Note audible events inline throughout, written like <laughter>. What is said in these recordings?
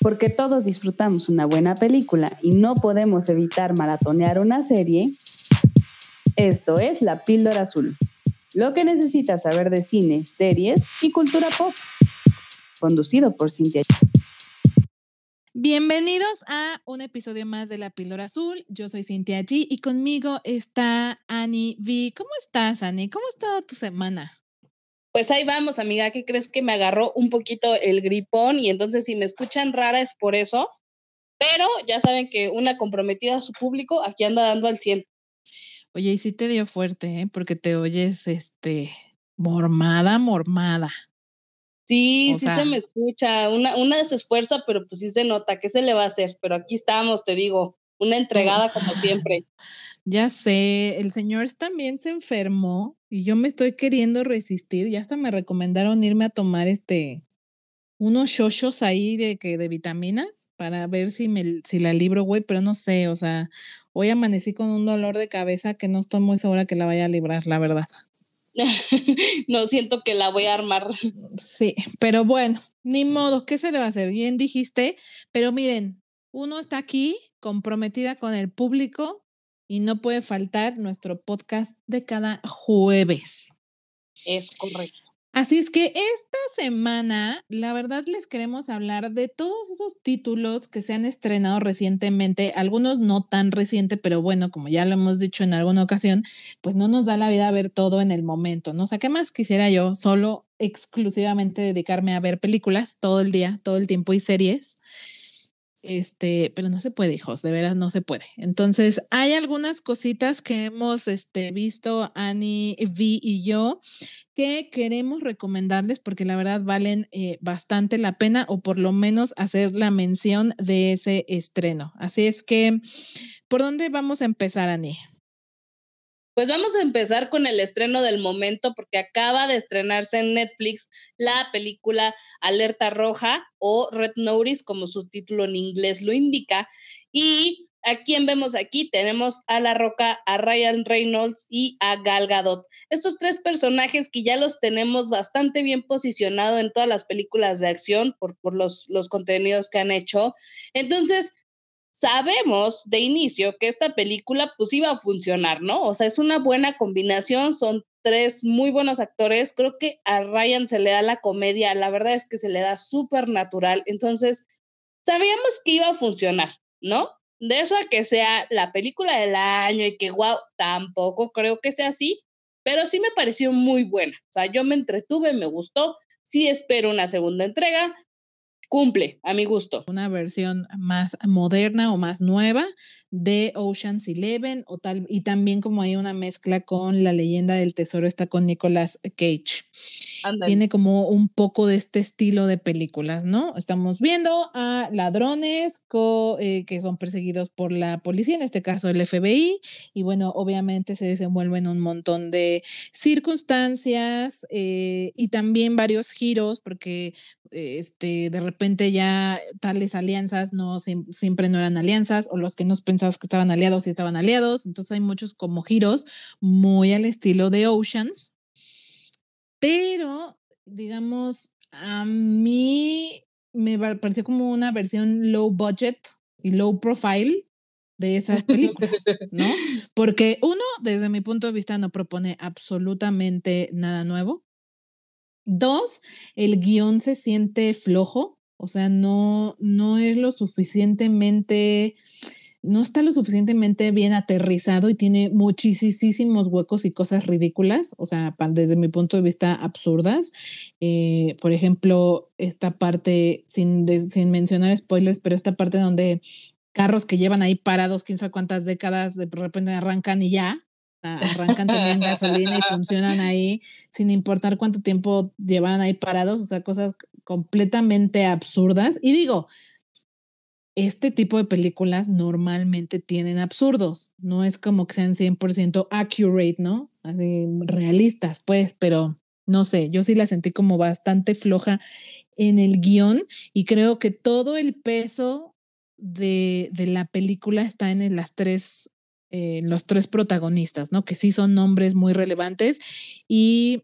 Porque todos disfrutamos una buena película y no podemos evitar maratonear una serie, esto es La Píldora Azul. Lo que necesitas saber de cine, series y cultura pop. Conducido por Cintia. Bienvenidos a un episodio más de La Píldora Azul. Yo soy Cintia G y conmigo está Annie V. ¿Cómo estás, Annie? ¿Cómo ha estado tu semana? Pues ahí vamos, amiga. ¿Qué crees que me agarró un poquito el gripón? Y entonces, si me escuchan rara es por eso. Pero ya saben que una comprometida a su público aquí anda dando al 100. Oye, y sí te dio fuerte, ¿eh? Porque te oyes, este, mormada, mormada. Sí, sí se me escucha. Una, una se esfuerza, pero pues sí se nota. ¿Qué se le va a hacer? Pero aquí estamos, te digo, una entregada como siempre. Ya sé, el señor también se enfermó y yo me estoy queriendo resistir. Ya hasta me recomendaron irme a tomar este unos shoshos ahí de que de vitaminas para ver si me si la libro, güey, pero no sé, o sea, hoy amanecí con un dolor de cabeza que no estoy muy segura que la vaya a librar, la verdad. <laughs> no siento que la voy a armar. Sí, pero bueno, ni modo, ¿qué se le va a hacer? Bien dijiste, pero miren, uno está aquí comprometida con el público y no puede faltar nuestro podcast de cada jueves. Es correcto. Así es que esta semana, la verdad, les queremos hablar de todos esos títulos que se han estrenado recientemente, algunos no tan reciente, pero bueno, como ya lo hemos dicho en alguna ocasión, pues no nos da la vida ver todo en el momento, ¿no? O sea, ¿qué más quisiera yo? Solo exclusivamente dedicarme a ver películas todo el día, todo el tiempo y series. Este, pero no se puede, hijos, de veras no se puede. Entonces, hay algunas cositas que hemos este, visto, Annie, Vi y yo, que queremos recomendarles porque la verdad valen eh, bastante la pena o por lo menos hacer la mención de ese estreno. Así es que, ¿por dónde vamos a empezar, Annie? Pues vamos a empezar con el estreno del momento porque acaba de estrenarse en Netflix la película Alerta Roja o Red Notice, como su título en inglés lo indica. Y ¿A quién vemos aquí? Tenemos a La Roca, a Ryan Reynolds y a Gal Gadot. Estos tres personajes que ya los tenemos bastante bien posicionados en todas las películas de acción por, por los, los contenidos que han hecho. Entonces, sabemos de inicio que esta película pues iba a funcionar, ¿no? O sea, es una buena combinación, son tres muy buenos actores, creo que a Ryan se le da la comedia, la verdad es que se le da súper natural, entonces sabíamos que iba a funcionar, ¿no? De eso a que sea la película del año y que, wow, tampoco creo que sea así, pero sí me pareció muy buena, o sea, yo me entretuve, me gustó, sí espero una segunda entrega, cumple a mi gusto. Una versión más moderna o más nueva de Ocean's Eleven o tal, y también como hay una mezcla con la leyenda del tesoro está con Nicolas Cage. Tiene como un poco de este estilo de películas, ¿no? Estamos viendo a ladrones eh, que son perseguidos por la policía, en este caso el FBI, y bueno, obviamente se desenvuelven un montón de circunstancias eh, y también varios giros, porque este, de repente ya tales alianzas no siempre no eran alianzas, o los que nos pensabas que estaban aliados y estaban aliados, entonces hay muchos como giros muy al estilo de Oceans pero, digamos, a mí me pareció como una versión low budget y low profile de esas películas, <laughs> ¿no? Porque uno, desde mi punto de vista, no propone absolutamente nada nuevo. Dos, el guion se siente flojo, o sea, no, no es lo suficientemente no está lo suficientemente bien aterrizado y tiene muchísimos huecos y cosas ridículas, o sea, desde mi punto de vista absurdas. Eh, por ejemplo, esta parte, sin, sin mencionar spoilers, pero esta parte donde carros que llevan ahí parados quién sabe cuántas décadas, de repente arrancan y ya, arrancan también gasolina y funcionan ahí sin importar cuánto tiempo llevan ahí parados, o sea, cosas completamente absurdas. Y digo, este tipo de películas normalmente tienen absurdos, no es como que sean 100% accurate, ¿no? Así, realistas, pues, pero no sé, yo sí la sentí como bastante floja en el guion y creo que todo el peso de, de la película está en las tres, eh, los tres protagonistas, ¿no? Que sí son nombres muy relevantes y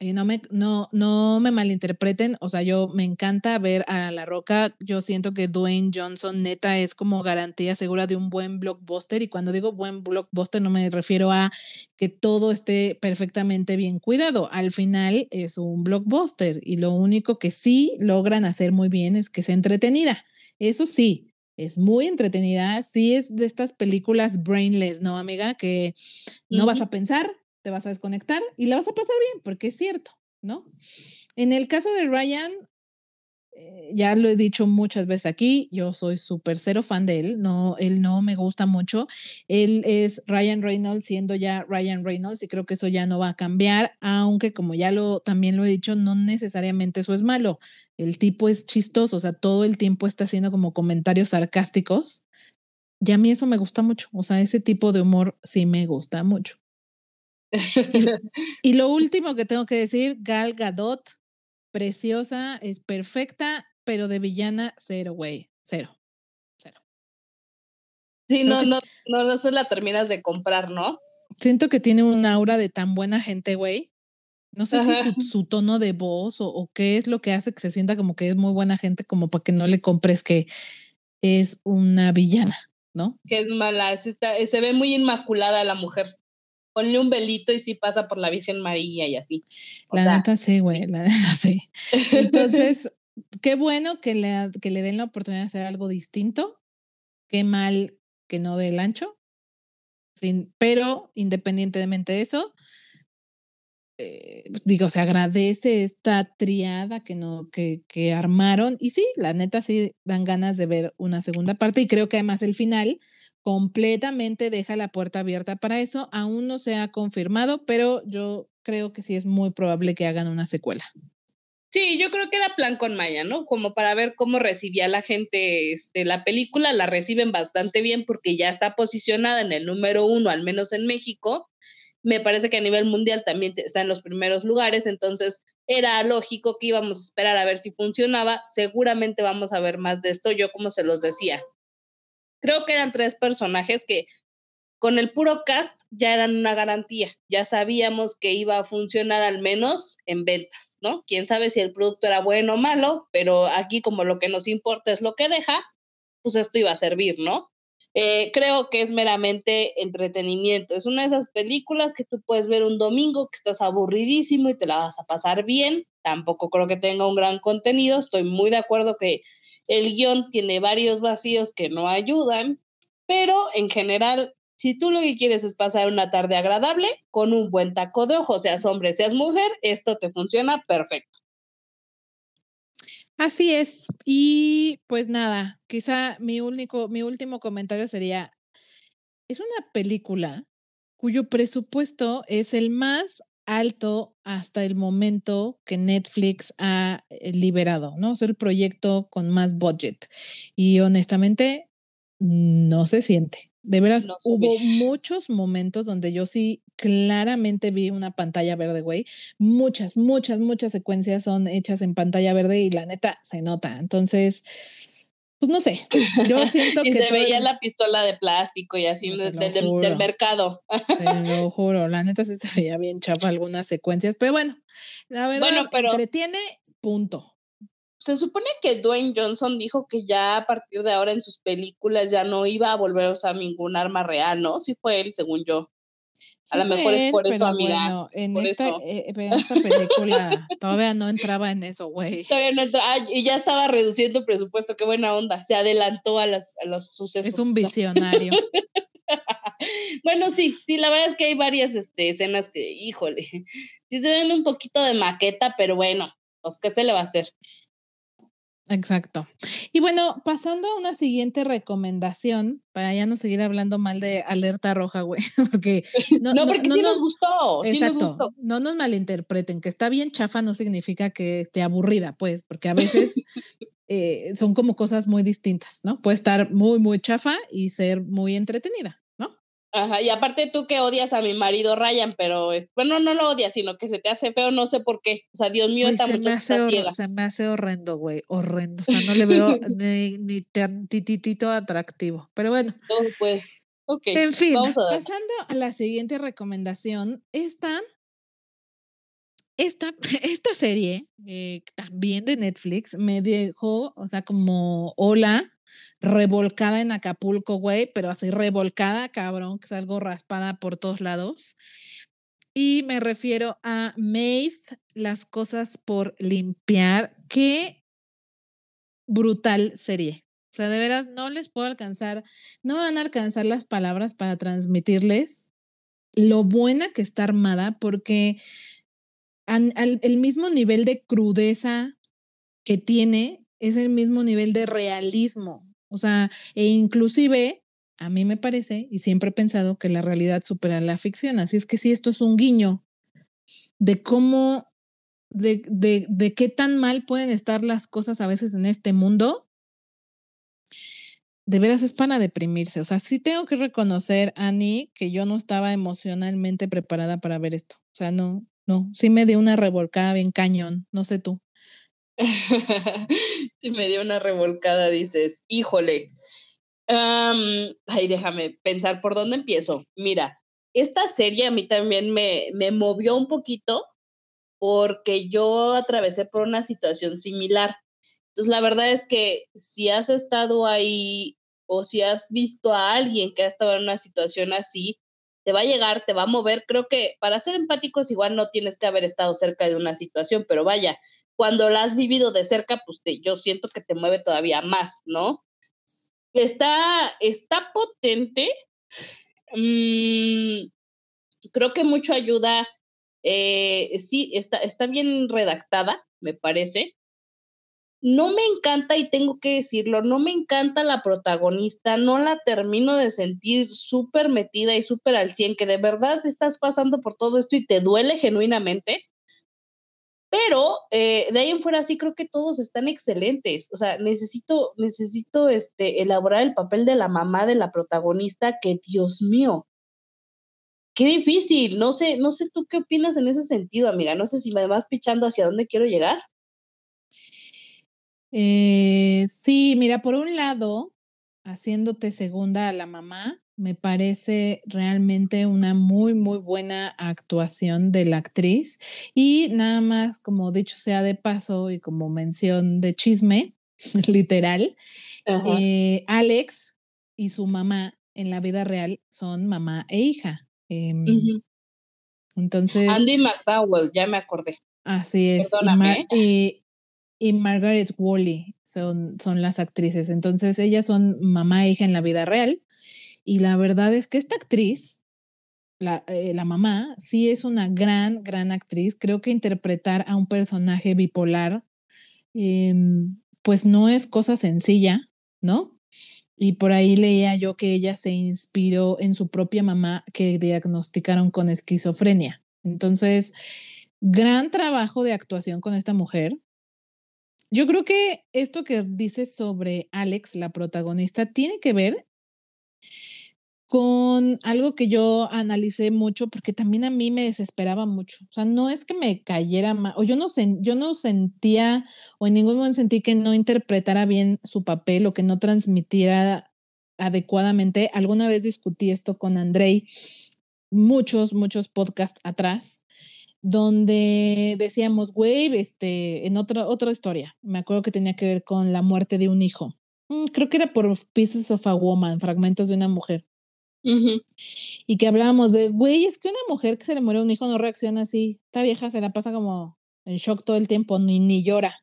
y no me, no, no me malinterpreten, o sea, yo me encanta ver a La Roca, yo siento que Dwayne Johnson neta es como garantía segura de un buen blockbuster y cuando digo buen blockbuster no me refiero a que todo esté perfectamente bien cuidado, al final es un blockbuster y lo único que sí logran hacer muy bien es que sea entretenida, eso sí, es muy entretenida, sí es de estas películas brainless, ¿no, amiga? Que no vas a pensar, te vas a desconectar y la vas a pasar bien, porque es cierto, ¿no? En el caso de Ryan, eh, ya lo he dicho muchas veces aquí, yo soy súper cero fan de él, no, él no me gusta mucho. Él es Ryan Reynolds siendo ya Ryan Reynolds y creo que eso ya no va a cambiar, aunque como ya lo también lo he dicho, no necesariamente eso es malo. El tipo es chistoso, o sea, todo el tiempo está haciendo como comentarios sarcásticos. Y a mí eso me gusta mucho, o sea, ese tipo de humor sí me gusta mucho. Y, lo <laughs> último que tengo que decir, Gal Gadot, preciosa, es perfecta, pero de villana, cero, güey, cero, cero. Sí, no, no, no, no se la terminas de comprar, ¿no? Siento que tiene un aura de tan buena gente, güey. No sé si su, <laughs> su, tono de voz o, o, qué es lo que hace que se sienta como que es muy buena gente, como para que no le compres que es una villana, ¿no? Que es mala, se ve muy inmaculada la mujer ponle un velito y sí pasa por la Virgen María y así. la neta sí, güey, la neta sí. <laughs> Entonces, qué bueno que le, que le den la oportunidad de hacer algo distinto. Qué mal que no dé el ancho. Sin, pero independientemente de eso, eh, pues, digo, se agradece esta triada que, no, que, que armaron. Y sí, la neta sí dan ganas de ver una segunda parte. Y creo que además el final completamente deja la puerta abierta para eso. Aún no se ha confirmado, pero yo creo que sí es muy probable que hagan una secuela. Sí, yo creo que era plan con Maya, ¿no? Como para ver cómo recibía la gente este, la película. La reciben bastante bien porque ya está posicionada en el número uno, al menos en México. Me parece que a nivel mundial también está en los primeros lugares, entonces era lógico que íbamos a esperar a ver si funcionaba. Seguramente vamos a ver más de esto. Yo, como se los decía, creo que eran tres personajes que con el puro cast ya eran una garantía, ya sabíamos que iba a funcionar al menos en ventas, ¿no? Quién sabe si el producto era bueno o malo, pero aquí como lo que nos importa es lo que deja, pues esto iba a servir, ¿no? Eh, creo que es meramente entretenimiento. Es una de esas películas que tú puedes ver un domingo que estás aburridísimo y te la vas a pasar bien. Tampoco creo que tenga un gran contenido. Estoy muy de acuerdo que el guion tiene varios vacíos que no ayudan, pero en general, si tú lo que quieres es pasar una tarde agradable con un buen taco de ojo, seas hombre, seas mujer, esto te funciona perfecto. Así es. Y pues nada, quizá mi único, mi último comentario sería, es una película cuyo presupuesto es el más alto hasta el momento que Netflix ha eh, liberado, ¿no? Es el proyecto con más budget. Y honestamente, no se siente. De veras, hubo <laughs> muchos momentos donde yo sí claramente vi una pantalla verde, güey. Muchas, muchas, muchas secuencias son hechas en pantalla verde y la neta se nota. Entonces, pues no sé, yo siento <laughs> y que... Se veía la pistola de plástico y así del, mercado. <laughs> Te lo juro, la neta sí se veía bien chafa algunas secuencias, pero bueno, la verdad, bueno, pero entretiene, punto. Se supone que Dwayne Johnson dijo que ya a partir de ahora en sus películas ya no iba a volver a usar ningún arma real, ¿no? Sí fue él, según yo a lo mejor es por eso, amiga. en, esta, eh, esta, película todavía no entraba en eso, güey. Todavía no entraba. y ya estaba reduciendo el presupuesto, qué buena onda. Se adelantó a, las, a los sucesos. Es un visionario. <laughs> bueno, sí, sí, la verdad es que hay varias este, escenas que, híjole, sí se ven un poquito de maqueta, pero bueno, pues, ¿qué se le va a hacer? Exacto. Y bueno, pasando a una siguiente recomendación, para ya no seguir hablando mal de alerta roja, güey, <laughs> porque <laughs> no, no porque sí nos, gustó. Exacto. No nos malinterpreten, que está bien chafa no significa que esté aburrida, pues, porque a veces <laughs> eh, son como cosas muy distintas, ¿no? Puede estar muy, muy chafa y ser muy entretenida. Ajá, y aparte tú que odias a mi marido Ryan, pero es, bueno, no lo odias, sino que se te hace feo, no sé por qué. O sea, Dios mío, esta se me hace Se me hace horrendo, güey, horrendo. O sea, no le veo <laughs> ni, ni tantitito atractivo. Pero bueno. No, pues. Ok. En fin, pasando a la siguiente recomendación, esta esta, <laughs> esta serie, eh, también de Netflix, me dejó, o sea, como hola, revolcada en Acapulco, güey, pero así revolcada, cabrón, que es algo raspada por todos lados. Y me refiero a Maeve, las cosas por limpiar. Qué brutal serie. O sea, de veras, no les puedo alcanzar, no van a alcanzar las palabras para transmitirles lo buena que está armada, porque el mismo nivel de crudeza que tiene es el mismo nivel de realismo. O sea, e inclusive a mí me parece, y siempre he pensado que la realidad supera la ficción. Así es que sí, esto es un guiño de cómo, de, de, de qué tan mal pueden estar las cosas a veces en este mundo de veras es para deprimirse. O sea, sí tengo que reconocer, Annie, que yo no estaba emocionalmente preparada para ver esto. O sea, no, no, sí me dio una revolcada bien cañón, no sé tú. <laughs> sí me dio una revolcada, dices, híjole. ay, déjame pensar por dónde empiezo. Mira, esta serie a mí también me, me movió un poquito porque yo atravesé por una situación similar. Entonces, la verdad es que si has estado ahí o si has visto a alguien que ha estado en una situación así, te va a llegar, te va a mover. Creo que para ser empáticos igual no tienes que haber estado cerca de una situación, pero vaya, cuando la has vivido de cerca, pues te, yo siento que te mueve todavía más, ¿no? Está, está potente. Mm, creo que mucho ayuda. Eh, sí, está, está bien redactada, me parece no me encanta, y tengo que decirlo, no me encanta la protagonista, no la termino de sentir súper metida y súper al 100, que de verdad estás pasando por todo esto y te duele genuinamente. Pero eh, de ahí en fuera sí creo que todos están excelentes. O sea, necesito, necesito este, elaborar el papel de la mamá de la protagonista, que Dios mío, qué difícil. No sé, no sé tú qué opinas en ese sentido, amiga. No sé si me vas pichando hacia dónde quiero llegar. Eh, sí, mira, por un lado, haciéndote segunda a la mamá, me parece realmente una muy, muy buena actuación de la actriz. Y nada más, como dicho sea de paso y como mención de chisme, <laughs> literal, eh, Alex y su mamá en la vida real son mamá e hija. Em, entonces. Andy McDowell, ya me acordé. Así es. Perdóname. Y, y Margaret Wally son, son las actrices. Entonces, ellas son mamá e hija en la vida real. Y la verdad es que esta actriz, la, eh, la mamá, sí es una gran, gran actriz. Creo que interpretar a un personaje bipolar, em, pues no es cosa sencilla, ¿no? Y por ahí leía yo que ella se inspiró en su propia mamá que diagnosticaron con esquizofrenia. Entonces, gran trabajo de actuación con esta mujer. Yo creo que esto que dices sobre Alex, la protagonista, tiene que ver con algo que yo analicé mucho porque también a mí me desesperaba mucho. O sea, no es que me cayera mal, o yo no, yo no sentía, o en ningún momento sentí que no interpretara bien su papel o que no transmitiera adecuadamente. Alguna vez discutí esto con Andrei muchos, muchos podcasts atrás donde decíamos, güey, este, en otra, otra historia, me acuerdo que tenía que ver con la muerte de un hijo. Mm, creo que era por Pieces of a Woman, fragmentos de una mujer. Y que hablábamos de, güey, es que una mujer que se le muere un hijo no reacciona así. Esta vieja se la pasa como en shock todo el tiempo, ni, ni llora.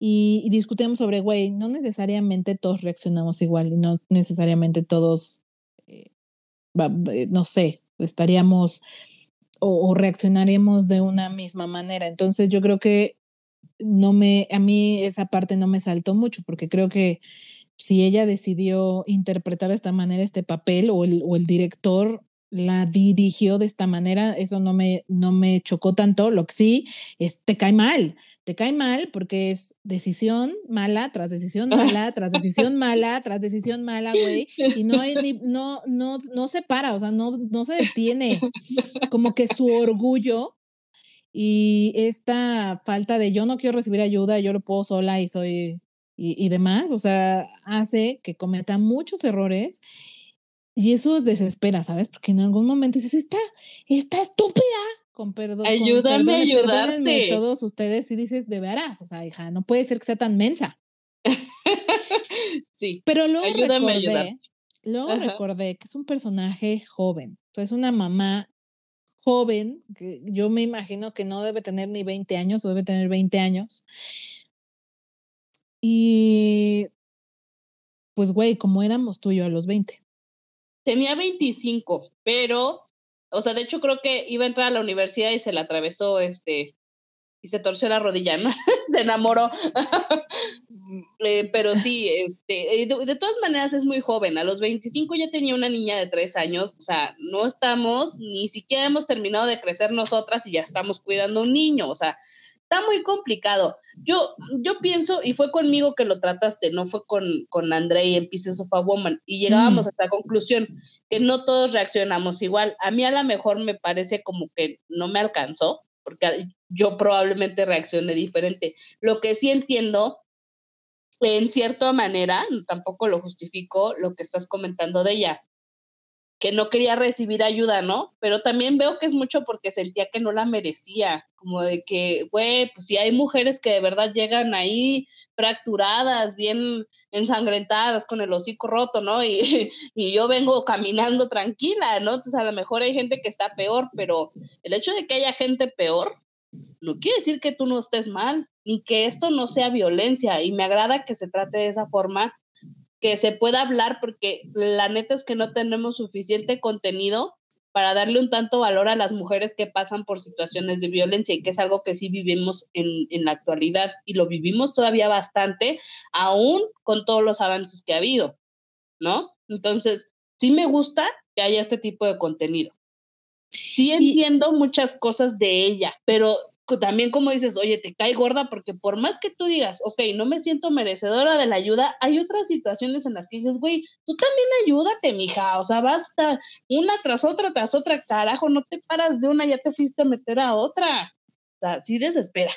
Y, discutimos sobre, güey, no necesariamente todos reaccionamos igual y no necesariamente todos, eh, eh, no sé, estaríamos o, reaccionaremos de una misma manera. Entonces yo creo que no me, a mí esa parte no me saltó mucho porque creo que si ella decidió interpretar de esta manera este papel o el, o el director la dirigió de esta manera, eso no me, no me chocó tanto. Lo que sí es, te cae mal, te cae mal porque es decisión mala tras decisión mala, tras decisión mala, tras decisión mala, güey. Y no no, no, no se para, o sea, no, no se detiene. Como que su orgullo y esta falta de yo no quiero recibir ayuda, yo lo puedo sola y soy y, y demás, o sea, hace que cometa muchos errores y eso desespera, ¿sabes? Porque en algún momento dices, está, está estúpida, con perdón. Ayúdame a ayudarte. todos ustedes y dices, de veras, o sea, hija, no puede ser que sea tan mensa. <laughs> sí. Pero luego recordé, luego recordé que es un personaje joven. es una mamá joven, que yo me imagino que no debe tener ni 20 años, o debe tener 20 años. Y pues, güey, como éramos tú y yo a los 20. Tenía 25, pero, o sea, de hecho creo que iba a entrar a la universidad y se la atravesó, este, y se torció la rodilla, ¿no? <laughs> se enamoró. Eh, pero sí, este, de, todas maneras es muy joven. A los 25 ya tenía una niña de 3 años. O sea, no estamos, ni siquiera hemos terminado de crecer nosotras y ya estamos cuidando a un niño. O sea, está muy complicado. Yo, yo pienso, y fue conmigo que lo trataste, no fue con, con André en Pieces of a Woman, y llegábamos mm. a esta conclusión, que no todos reaccionamos igual. A mí a lo mejor me parece como que no me alcanzó, porque yo probablemente reaccioné diferente. Lo que sí entiendo, en cierta manera, tampoco lo justifico lo que estás comentando de ella, que no quería recibir ayuda, ¿no? Pero también veo que es mucho porque sentía que no la merecía, como de que, güey, pues si hay mujeres que de verdad llegan ahí fracturadas, bien ensangrentadas, con el hocico roto, ¿no? Y, <laughs> y yo vengo caminando tranquila, ¿no? Entonces a lo mejor hay gente que está peor, pero el hecho de que haya gente peor no quiere decir que tú no estés mal, ni que esto no sea violencia, y me agrada que se trate de esa forma que se pueda hablar porque la neta es que no tenemos suficiente contenido para darle un tanto valor a las mujeres que pasan por situaciones de violencia y que es algo que sí vivimos en, en la actualidad y lo vivimos todavía bastante, aún con todos los avances que ha habido, ¿no? Entonces, sí me gusta que haya este tipo de contenido. Sí entiendo muchas cosas de ella, pero también como dices, oye, te cae gorda porque por más que tú digas, ok, no me siento merecedora de la ayuda, hay otras situaciones en las que dices, güey, tú también ayúdate, mija, o sea, basta una tras otra, tras otra, carajo, no te paras de una, ya te fuiste a meter a otra. O sea, sí desespera.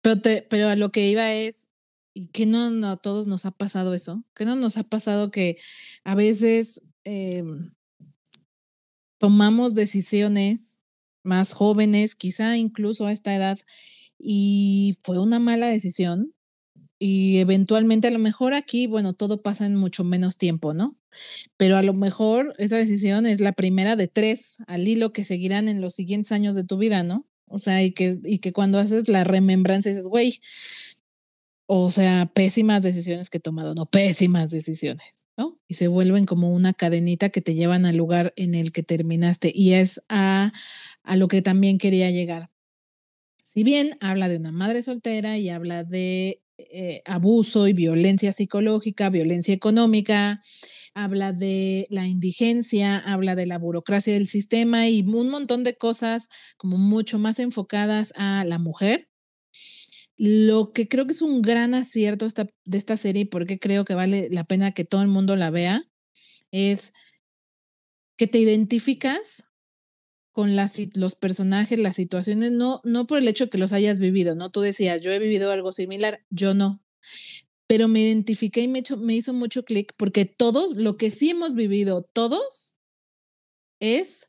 Pero, te, pero a lo que iba es, ¿y que no, no a todos nos ha pasado eso? ¿Que no nos ha pasado que a veces em, tomamos decisiones más jóvenes, quizá incluso a esta edad, y fue una mala decisión. Y eventualmente, a lo mejor aquí, bueno, todo pasa en mucho menos tiempo, ¿no? Pero a lo mejor esa decisión es la primera de tres al hilo que seguirán en los siguientes años de tu vida, ¿no? O sea, y que, y que cuando haces la remembranza dices, güey, o sea, pésimas decisiones que he tomado, no, pésimas decisiones. Y se vuelven como una cadenita que te llevan al lugar en el que terminaste. Y es a, a lo que también quería llegar. Si bien habla de una madre soltera y habla de eh, abuso y violencia psicológica, violencia económica, habla de la indigencia, habla de la burocracia del sistema y un montón de cosas como mucho más enfocadas a la mujer, lo que creo que es un gran acierto esta, de esta serie y porque creo que vale la pena que todo el mundo la vea es que te identificas con las, los personajes, las situaciones, no, no por el hecho de que los hayas vivido, ¿no? Tú decías, yo he vivido algo similar, yo no. Pero me identifiqué y me, me hizo mucho clic porque todos, lo que sí hemos vivido, todos, es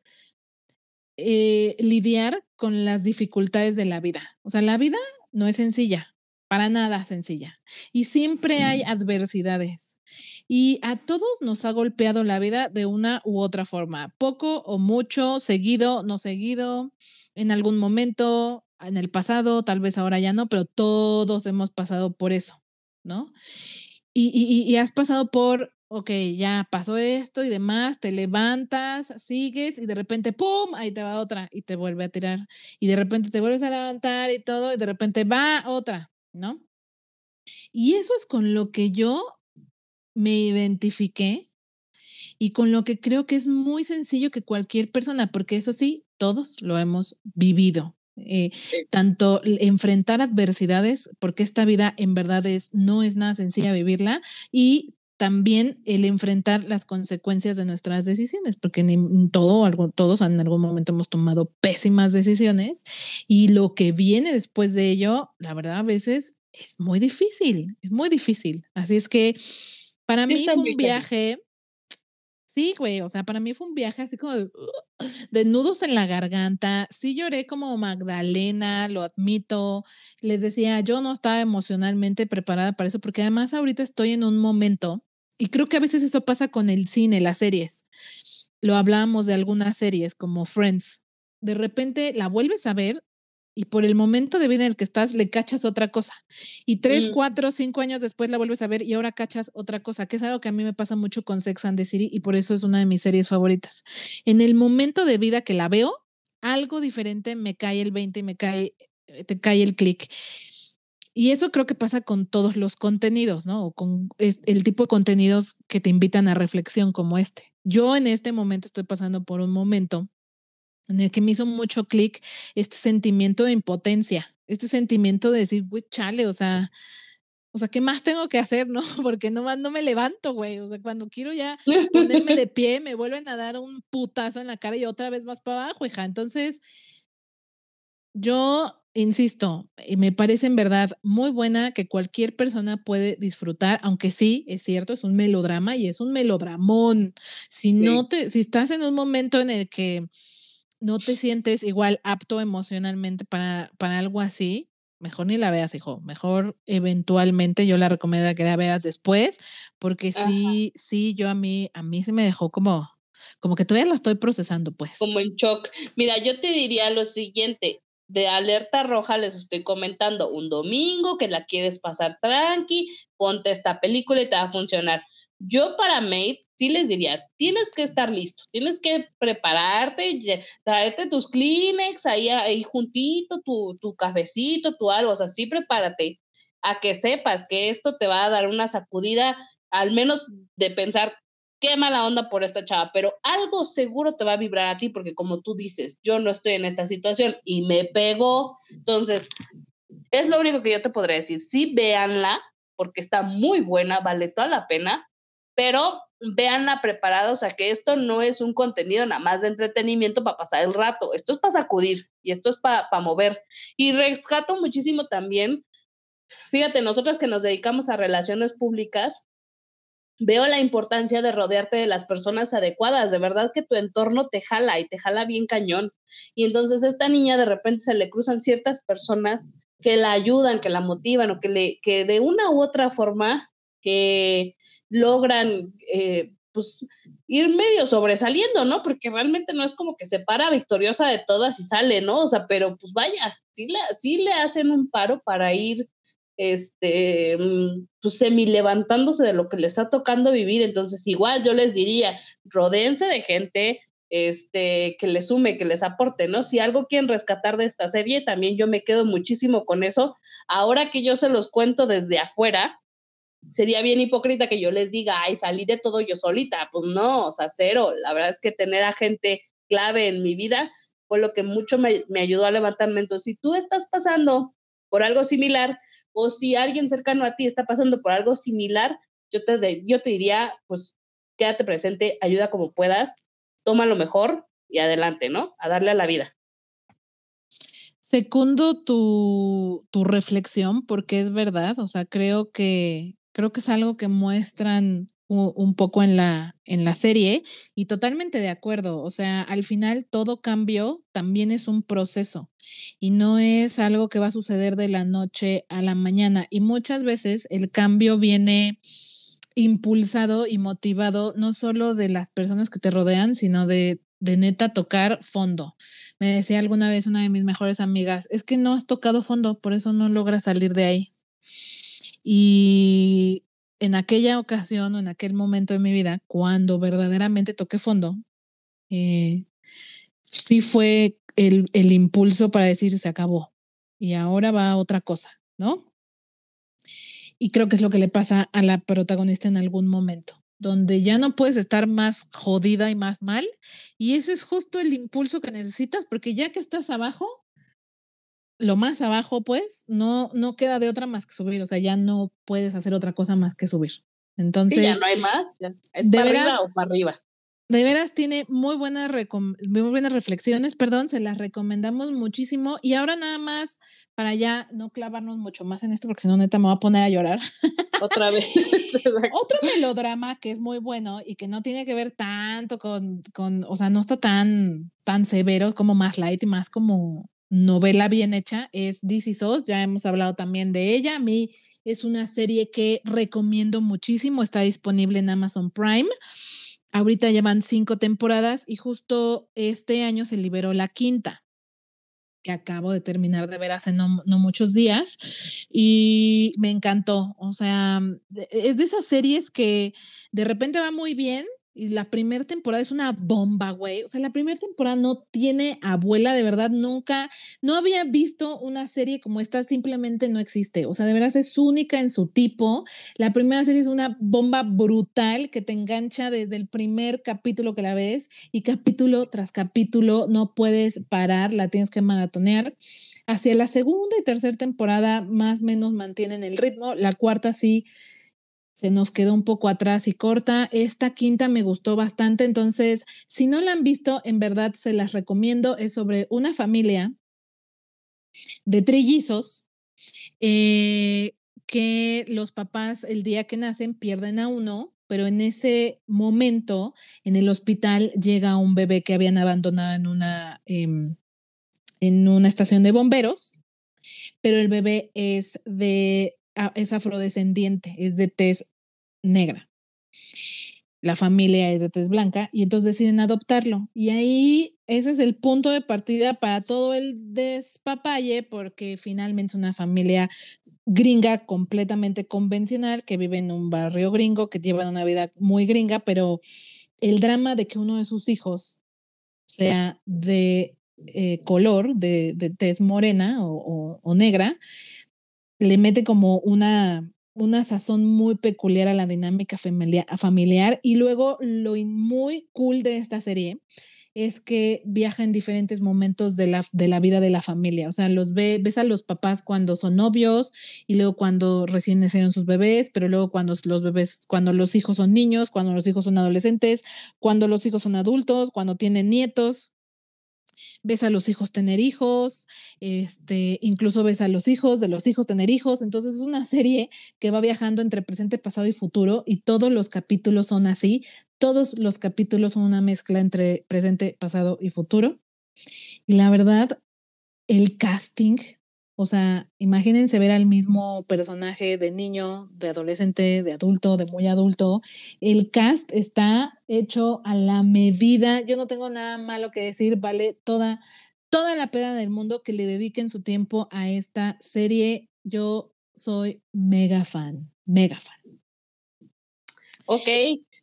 eh, lidiar con las dificultades de la vida. O sea, la vida no es sencilla, para nada sencilla. Y siempre hay adversidades. Y a todos nos ha golpeado la vida de una u otra forma, poco o mucho, seguido, no seguido, en algún momento, en el pasado, tal vez ahora ya no, pero todos hemos pasado por eso, ¿no? Y, y, y has pasado por ok, ya pasó esto y demás, te levantas, sigues y de repente, ¡pum!, ahí te va otra y te vuelve a tirar. Y de repente te vuelves a levantar y todo y de repente va otra, ¿no? Y eso es con lo que yo me identifiqué y con lo que creo que es muy sencillo que cualquier persona, porque eso sí, todos lo hemos vivido. Eh, tanto enfrentar adversidades, porque esta vida en verdad es, no es nada sencilla vivirla, y también el enfrentar las consecuencias de nuestras decisiones, porque en todo, todos en algún momento hemos tomado pésimas decisiones y lo que viene después de ello, la verdad, a veces es muy difícil, es muy difícil. Así es que para mí fue un viaje, sí, güey, o sea, para mí fue un viaje así como <sniffs> de, nudos en la garganta. Sí lloré como Magdalena, lo admito. Les decía, yo no estaba emocionalmente preparada para eso, porque además ahorita estoy en un momento, y creo que a veces eso pasa con el cine, las series. Lo hablábamos de algunas series como Friends. De repente la vuelves a ver y por el momento de vida en el que estás le cachas otra cosa. Y tres, mm. cuatro, cinco años después la vuelves a ver y ahora cachas otra cosa, que es algo que a mí me pasa mucho con Sex and the City y por eso es una de mis series favoritas. En el momento de vida que la veo, algo diferente me cae el 20 y me cae, eh, te cae el clic. Y eso creo que pasa con todos los contenidos, ¿no? O con el tipo de contenidos que te invitan a reflexión como este. Yo en este momento estoy pasando por un momento en el que me hizo mucho clic este sentimiento de impotencia, este sentimiento de decir, güey, chale, o sea, o sea, ¿qué más tengo que hacer, no? <laughs> Porque no, no me levanto, güey. O sea, cuando quiero ya ponerme de <laughs> pie, me vuelven a dar un putazo en la cara y otra vez más para abajo, hija. Entonces, yo insisto, y me parece en verdad muy buena que cualquier persona puede disfrutar, aunque sí, es cierto, es un melodrama y es un melodramón. Si no te, si estás en un momento en el que no te sientes igual apto emocionalmente para, para algo así, mejor ni la veas, hijo. Mejor eventualmente yo la recomiendo que la veas después, porque sí, sí, yo a mí, a mí se me dejó como, como que todavía la estoy procesando, pues. Como en shock. Mira, yo te diría lo siguiente. De alerta roja les estoy comentando un domingo que la quieres pasar tranqui, ponte esta película y te va a funcionar. Yo para Maid sí les diría, tienes que estar listo, tienes que prepararte, traerte tus Kleenex ahí, ahí juntito, tu, tu cafecito, tu algo, o sea, sí prepárate a que sepas que esto te va a dar una sacudida, al menos de pensar, qué mala onda por esta chava, pero algo seguro te va a vibrar a ti, porque como tú dices, yo no estoy en esta situación y me pegó, entonces, es lo único que yo te podría decir, sí, véanla, porque está muy buena, vale toda la pena, pero véanla preparados a que esto no es un contenido nada más de entretenimiento para pasar el rato, esto es para sacudir y esto es para mover. Y rescato muchísimo también, fíjate, nosotros que nos dedicamos a relaciones públicas, veo la importancia de rodearte de las personas adecuadas, de verdad que tu entorno te jala y te jala bien cañón. Y entonces esta niña de repente se le cruzan ciertas personas que la ayudan, que la motivan o que le que de una u otra forma que logran eh, pues ir medio sobresaliendo, ¿no? Porque realmente no es como que se para victoriosa de todas y sale, ¿no? O sea, pero pues vaya, sí sí le hacen un paro para ir, este, mm, pues semi levantándose de lo que les está tocando vivir. Entonces, igual yo les diría, rodense de gente, este, que les sume, que les aporte, ¿no? Si algo quieren rescatar de esta serie, también yo me quedo muchísimo con eso. Ahora que yo se los cuento desde afuera, sería bien hipócrita que yo les diga, ay, salí de todo yo solita. Pues no, o sea, cero. La verdad es que tener a gente clave en mi vida fue lo que mucho me, ayudó a levantarme. Entonces, si tú estás pasando por algo similar o si alguien cercano a ti está pasando por algo similar, yo te, yo te diría, pues quédate presente, ayuda como puedas, toma lo mejor y adelante, ¿no? A darle a la vida. Secundo tu, tu reflexión, porque es verdad, o sea, creo que Creo que es algo que muestran un poco en la, en la serie y totalmente de acuerdo. O sea, al final todo cambio también es un proceso y no es algo que va a suceder de la noche a la mañana. Y muchas veces el cambio viene impulsado y motivado no solo de las personas que te rodean, sino de, de neta tocar fondo. Me decía alguna vez una de mis mejores amigas, es que no has tocado fondo, por eso no logras salir de ahí. Y en aquella ocasión o en aquel momento de mi vida, cuando verdaderamente toqué fondo, eh, sí fue el, el impulso para decir se acabó y ahora va otra cosa, ¿no? Y creo que es lo que le pasa a la protagonista en algún momento, donde ya no puedes estar más jodida y más mal. Y ese es justo el impulso que necesitas, porque ya que estás abajo, lo más abajo, pues, no, no queda de otra más que subir. O sea, ya no puedes hacer otra cosa más que subir. Entonces. ya no hay más. ¿Es para arriba o para arriba? de veras tiene muy buenas, muy buenas reflexiones, perdón, se las recomendamos muchísimo. Y ahora nada más, para ya no clavarnos mucho más en esto, porque si no, neta, me voy a poner a llorar. Otra vez. <laughs> Otro melodrama que es muy bueno y que no tiene que ver tanto con, con, o sea, no está tan, tan severo como más light y más como novela bien hecha, es This Is Ya hemos hablado también de ella. A mí es una serie que recomiendo muchísimo, está disponible en Amazon Prime. Ahorita llevan cinco temporadas y justo este año se liberó la quinta, que acabo de terminar de ver hace no, no muchos días y me encantó. O sea, es de esas series que de repente va muy bien y la primera temporada es una bomba, güey. O sea, la primera temporada no tiene abuela, de verdad, nunca, no había visto una serie como esta, simplemente no existe. O sea, de verdad es única en su tipo. La primera serie es una bomba brutal que te engancha desde el primer capítulo que la ves y capítulo tras capítulo no puedes parar, la tienes que maratonear. Hacia la segunda y tercera temporada más o menos mantienen el ritmo. La cuarta sí se nos quedó un poco atrás y corta. Esta quinta me gustó bastante, entonces si no la han visto, en verdad se las recomiendo. Es sobre una familia de trillizos eh, que los papás el día que nacen pierden a uno, pero en ese momento en el hospital llega un bebé que habían abandonado en una, em, en una estación de bomberos, pero el bebé es de es afrodescendiente, es de tez negra. La familia es de tez blanca y entonces deciden adoptarlo. Y ahí ese es el punto de partida para todo el despapalle porque finalmente es una familia gringa completamente convencional que vive en un barrio gringo, que lleva una vida muy gringa, pero el drama de que uno de sus hijos sea de eh, color, de, de, tez morena o negra, le mete como una, una sazón muy peculiar a la dinámica familiar, y luego lo muy cool de esta serie es que viaja en diferentes momentos de la, de la vida de la familia. O sea, los ve, ves a los papás cuando son novios y luego cuando recién nacieron sus bebés, pero luego cuando los bebés, cuando los hijos son niños, cuando los hijos son adolescentes, cuando los hijos son adultos, cuando tienen nietos ves a los hijos tener hijos, este, incluso ves a los hijos de los hijos tener hijos. Entonces es una serie que va viajando entre presente, pasado y futuro y todos los capítulos son así. Todos los capítulos son una mezcla entre presente, pasado y futuro. Y la verdad, el casting o sea, imagínense ver al mismo personaje de niño, de adolescente, de adulto, de muy adulto. El cast está hecho a la medida. Yo no tengo nada malo que decir, vale toda, toda la pena del mundo que le dediquen su tiempo a esta serie. Yo soy mega fan, mega fan. Ok,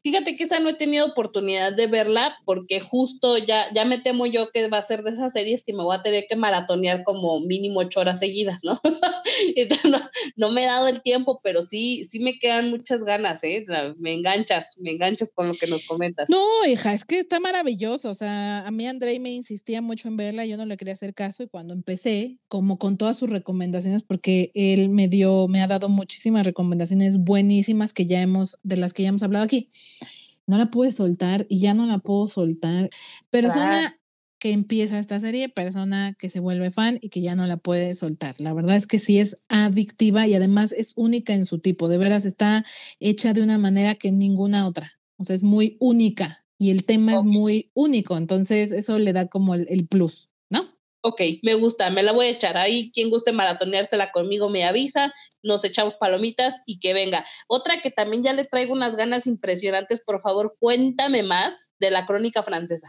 Fíjate que esa no he tenido oportunidad de verla porque justo ya, ya me temo yo que va a ser de esas series que me voy a tener que maratonear como mínimo ocho horas seguidas, ¿no? <laughs> no, me he dado el tiempo, pero sí, sí me quedan muchas ganas, ¿eh? Me enganchas, me enganchas con lo que nos comentas. No, hija, es que está maravilloso. O sea, a mí André me insistía mucho en verla, yo no le quería hacer caso y cuando empecé, como con todas sus recomendaciones, porque él me dio, me ha dado muchísimas recomendaciones buenísimas que ya hemos, de las que ya hemos hablado aquí no la pude soltar y ya no la puedo soltar. Persona que empieza esta serie, persona que se vuelve fan y que ya no la puede soltar. La verdad es que sí es adictiva y además es única en su tipo. De veras está hecha de una manera que ninguna otra. O sea, es muy única y el tema es muy único. Entonces eso le da como el plus ok, me gusta, me la voy a echar ahí, quien guste maratoneársela conmigo me avisa, nos echamos palomitas y que venga. Otra que también ya le traigo unas ganas impresionantes, por favor, cuéntame más de la crónica francesa.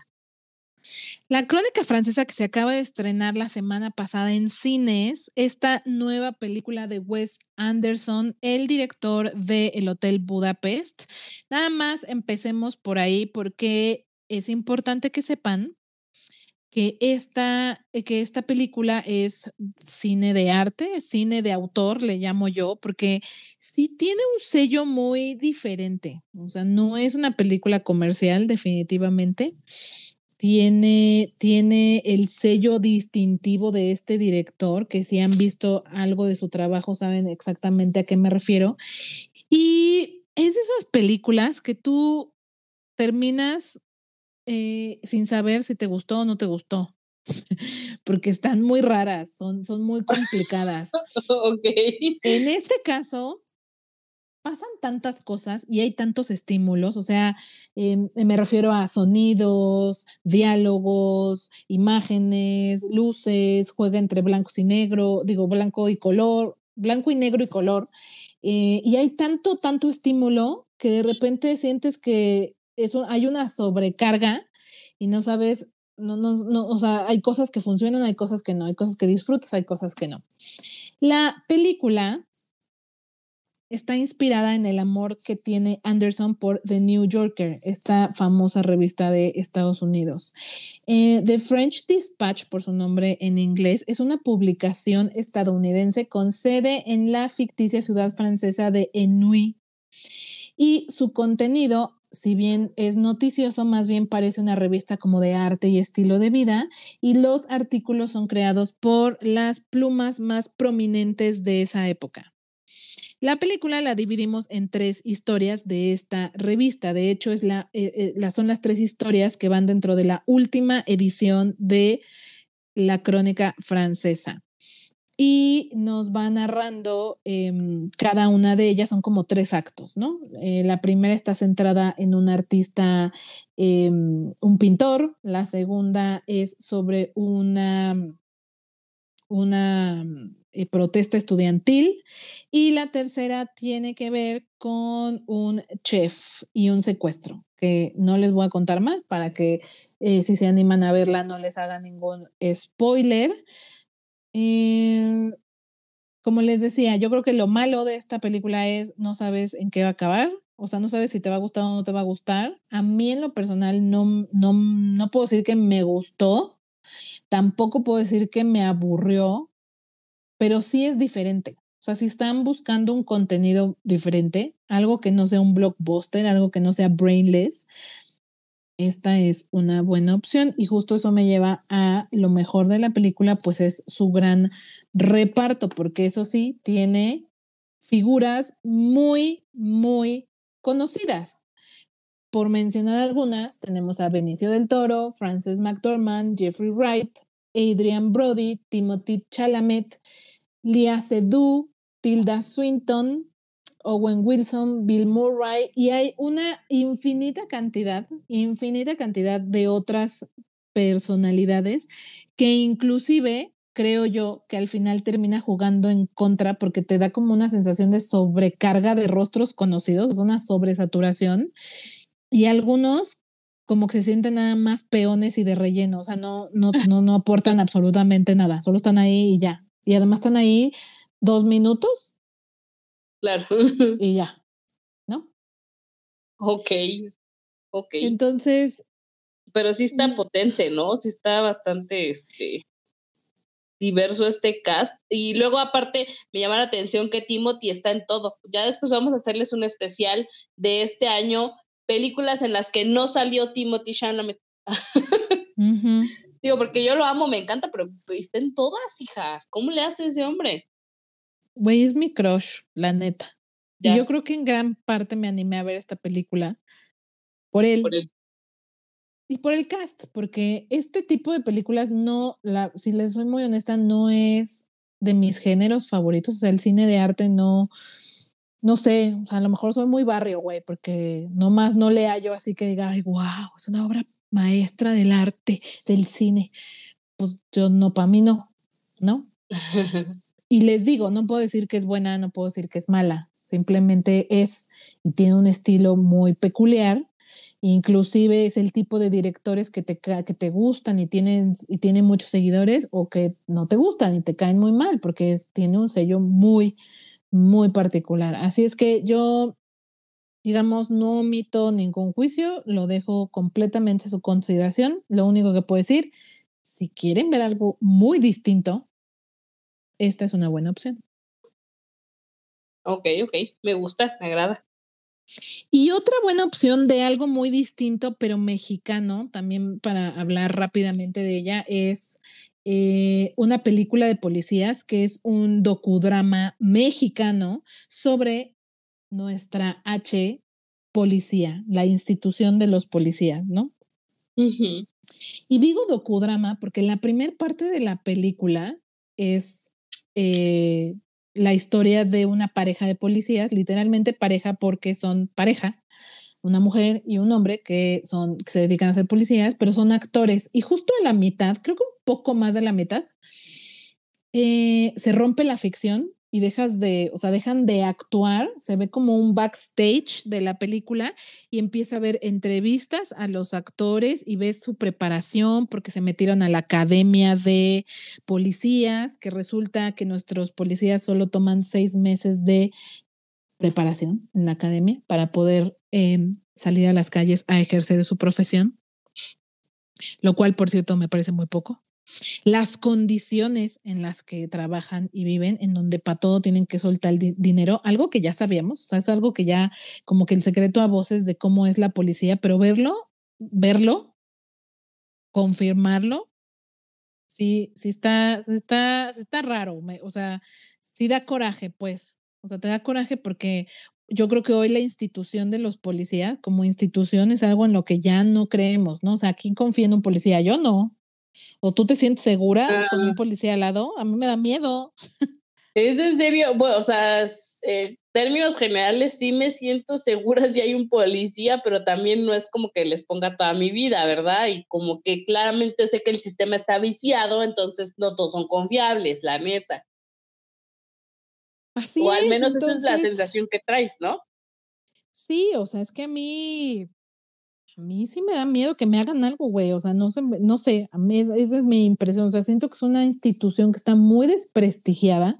La crónica francesa que se acaba de estrenar la semana pasada en cines, esta nueva película de Wes Anderson, el director de El Hotel Budapest. Nada más empecemos por ahí porque es importante que sepan que esta, eh, que esta película es cine de arte, cine de autor, le llamo yo, porque sí tiene un sello muy diferente. O sea, no es una película comercial, definitivamente. Tiene, tiene el sello distintivo de este director, que si han visto algo de su trabajo saben exactamente a qué me refiero. Y es de esas películas que tú terminas eh, sin saber si te gustó o no te gustó, <laughs> porque están muy raras, son, son muy complicadas. <laughs> ok. En este caso, pasan tantas cosas y hay tantos estímulos, o sea, em, me refiero a sonidos, diálogos, imágenes, luces, juega entre blancos y negro, digo, blanco y color, blanco y negro y color, eh, y hay tanto, tanto estímulo que de repente sientes que hay una sobrecarga y no sabes, no, no, no, o sea, hay cosas que funcionan, hay cosas que no, hay cosas que disfrutas, hay cosas que no. La película está inspirada en el amor que tiene Anderson por The New Yorker, esta famosa revista de Estados Unidos. Eh, The French Dispatch, por su nombre en inglés, es una publicación estadounidense con sede en la ficticia ciudad francesa de Enui. Y su contenido si bien es noticioso, más bien parece una revista como de arte y estilo de vida, y los artículos son creados por las plumas más prominentes de esa época. La película la dividimos en tres historias de esta revista. De hecho, es la, eh, eh, son las tres historias que van dentro de la última edición de la crónica francesa. Y nos va narrando em, cada una de ellas, son como tres actos, ¿no? Eh, la primera está centrada en un artista, em, un pintor, la segunda es sobre una, una eh, protesta estudiantil. Y la tercera tiene que ver con un chef y un secuestro, que no les voy a contar más para que eh, si se animan a verla no les haga ningún spoiler. Eh, como les decía, yo creo que lo malo de esta película es no sabes en qué va a acabar. O sea, no sabes si te va a gustar o no te va a gustar. A mí en lo personal no, no, no puedo decir que me gustó. Tampoco puedo decir que me aburrió pero sí es diferente. O sea, si están buscando un contenido diferente, algo que no sea un blockbuster, algo que no sea brainless, esta es una buena opción y justo eso me lleva a lo mejor de la película, pues es su gran reparto, porque eso sí, tiene figuras muy, muy conocidas. Por mencionar algunas, tenemos a Benicio del Toro, Frances McDormand, Jeffrey Wright, Adrian Brody, Timothy Chalamet, Lia Seydoux, Tilda Swinton, Owen Wilson, Bill Murray, y hay una infinita cantidad, infinita cantidad de otras personalidades que inclusive creo yo que al final termina jugando en contra porque te da como una sensación de sobrecarga de rostros conocidos, una sobresaturación, y algunos como que se sienten nada más peones y de relleno, o sea, no, no, <laughs> no, no aportan absolutamente nada, solo están ahí y ya, y además están ahí dos minutos. Claro. <laughs> Y ya, ¿no? Ok, ok. Entonces. Pero sí está mm. potente, ¿no? Sí está bastante, este, diverso este cast. Y luego aparte me llama la atención que Timothy está en todo. Ya después vamos a hacerles un especial de este año, películas en las que no salió Timothy Chalamet. <laughs> Digo, porque yo lo amo, me encanta, pero está en todas, hija. ¿Cómo le hace ese hombre? Güey, es mi crush, la neta. Y yo creo que en gran parte me animé a ver esta película por él. Por él. Y por el cast, porque este tipo de películas no, la, si les soy muy honesta, no es de mis géneros favoritos. O sea, el cine de arte no, no sé, o sea, a lo mejor soy muy barrio, güey, porque nomás no le hallo así que diga, ay, wow, es una obra maestra del arte, del cine. Pues yo no, para mí no, ¿no? <laughs> y les digo, no puedo decir que es buena, no puedo decir que es mala, simplemente es y tiene un estilo muy peculiar. Inclusive es el tipo de directores que te, que te gustan y tienen, y tienen muchos seguidores o que no te gustan y te caen muy mal porque tiene un sello muy, muy particular. Así es que yo, digamos, no omito ningún juicio, lo dejo completamente a su consideración. Lo único que puedo decir, si quieren ver algo muy distinto, esta es una buena opción. Ok, ok, me gusta, me agrada. Y otra buena opción de algo muy distinto, pero mexicano, también para hablar rápidamente de ella, es eh, una película de policías que es un docudrama mexicano sobre nuestra H policía, la institución de los policías, ¿no? Y digo docudrama porque la primera parte de la película es eh, la historia de una pareja de policías, literalmente pareja porque son pareja, una mujer y un hombre que son que se dedican a ser policías, pero son actores. Y justo a la mitad, creo que un poco más de la mitad, eh, se rompe la ficción y dejas de, o sea, dejan de actuar, se ve como un backstage de la película y empieza a ver entrevistas a los actores y ves su preparación porque se metieron a la academia de policías, que resulta que nuestros policías solo toman seis meses de preparación en la academia para poder em, salir a las calles a ejercer su profesión, lo cual, por cierto, me parece muy poco las condiciones en las que trabajan y viven, en donde para todo tienen que soltar el dinero, algo que ya sabíamos, o sea, es algo que ya como que el secreto a voces de cómo es la policía, pero verlo, verlo, confirmarlo, sí, sí está, está, está raro, o sea, sí da coraje, pues, o sea, te da coraje porque yo creo que hoy la institución de los policías como institución es algo en lo que ya no creemos, ¿no? O sea, ¿quién confía en un policía? Yo no. ¿O tú te sientes segura con un ah. policía al lado? A mí me da miedo. Es en serio, bueno, o sea, en términos generales sí me siento segura si hay un policía, pero también no es como que les ponga toda mi vida, ¿verdad? Y como que claramente sé que el sistema está viciado, entonces no todos son confiables, la neta. Así o al menos esa es la sensación que traes, ¿no? Sí, o sea, es que a mí a mí sí me da miedo que me hagan algo, güey. O sea, no sé, no sé, a mí esa es mi impresión. O sea, siento que es una institución que está muy desprestigiada.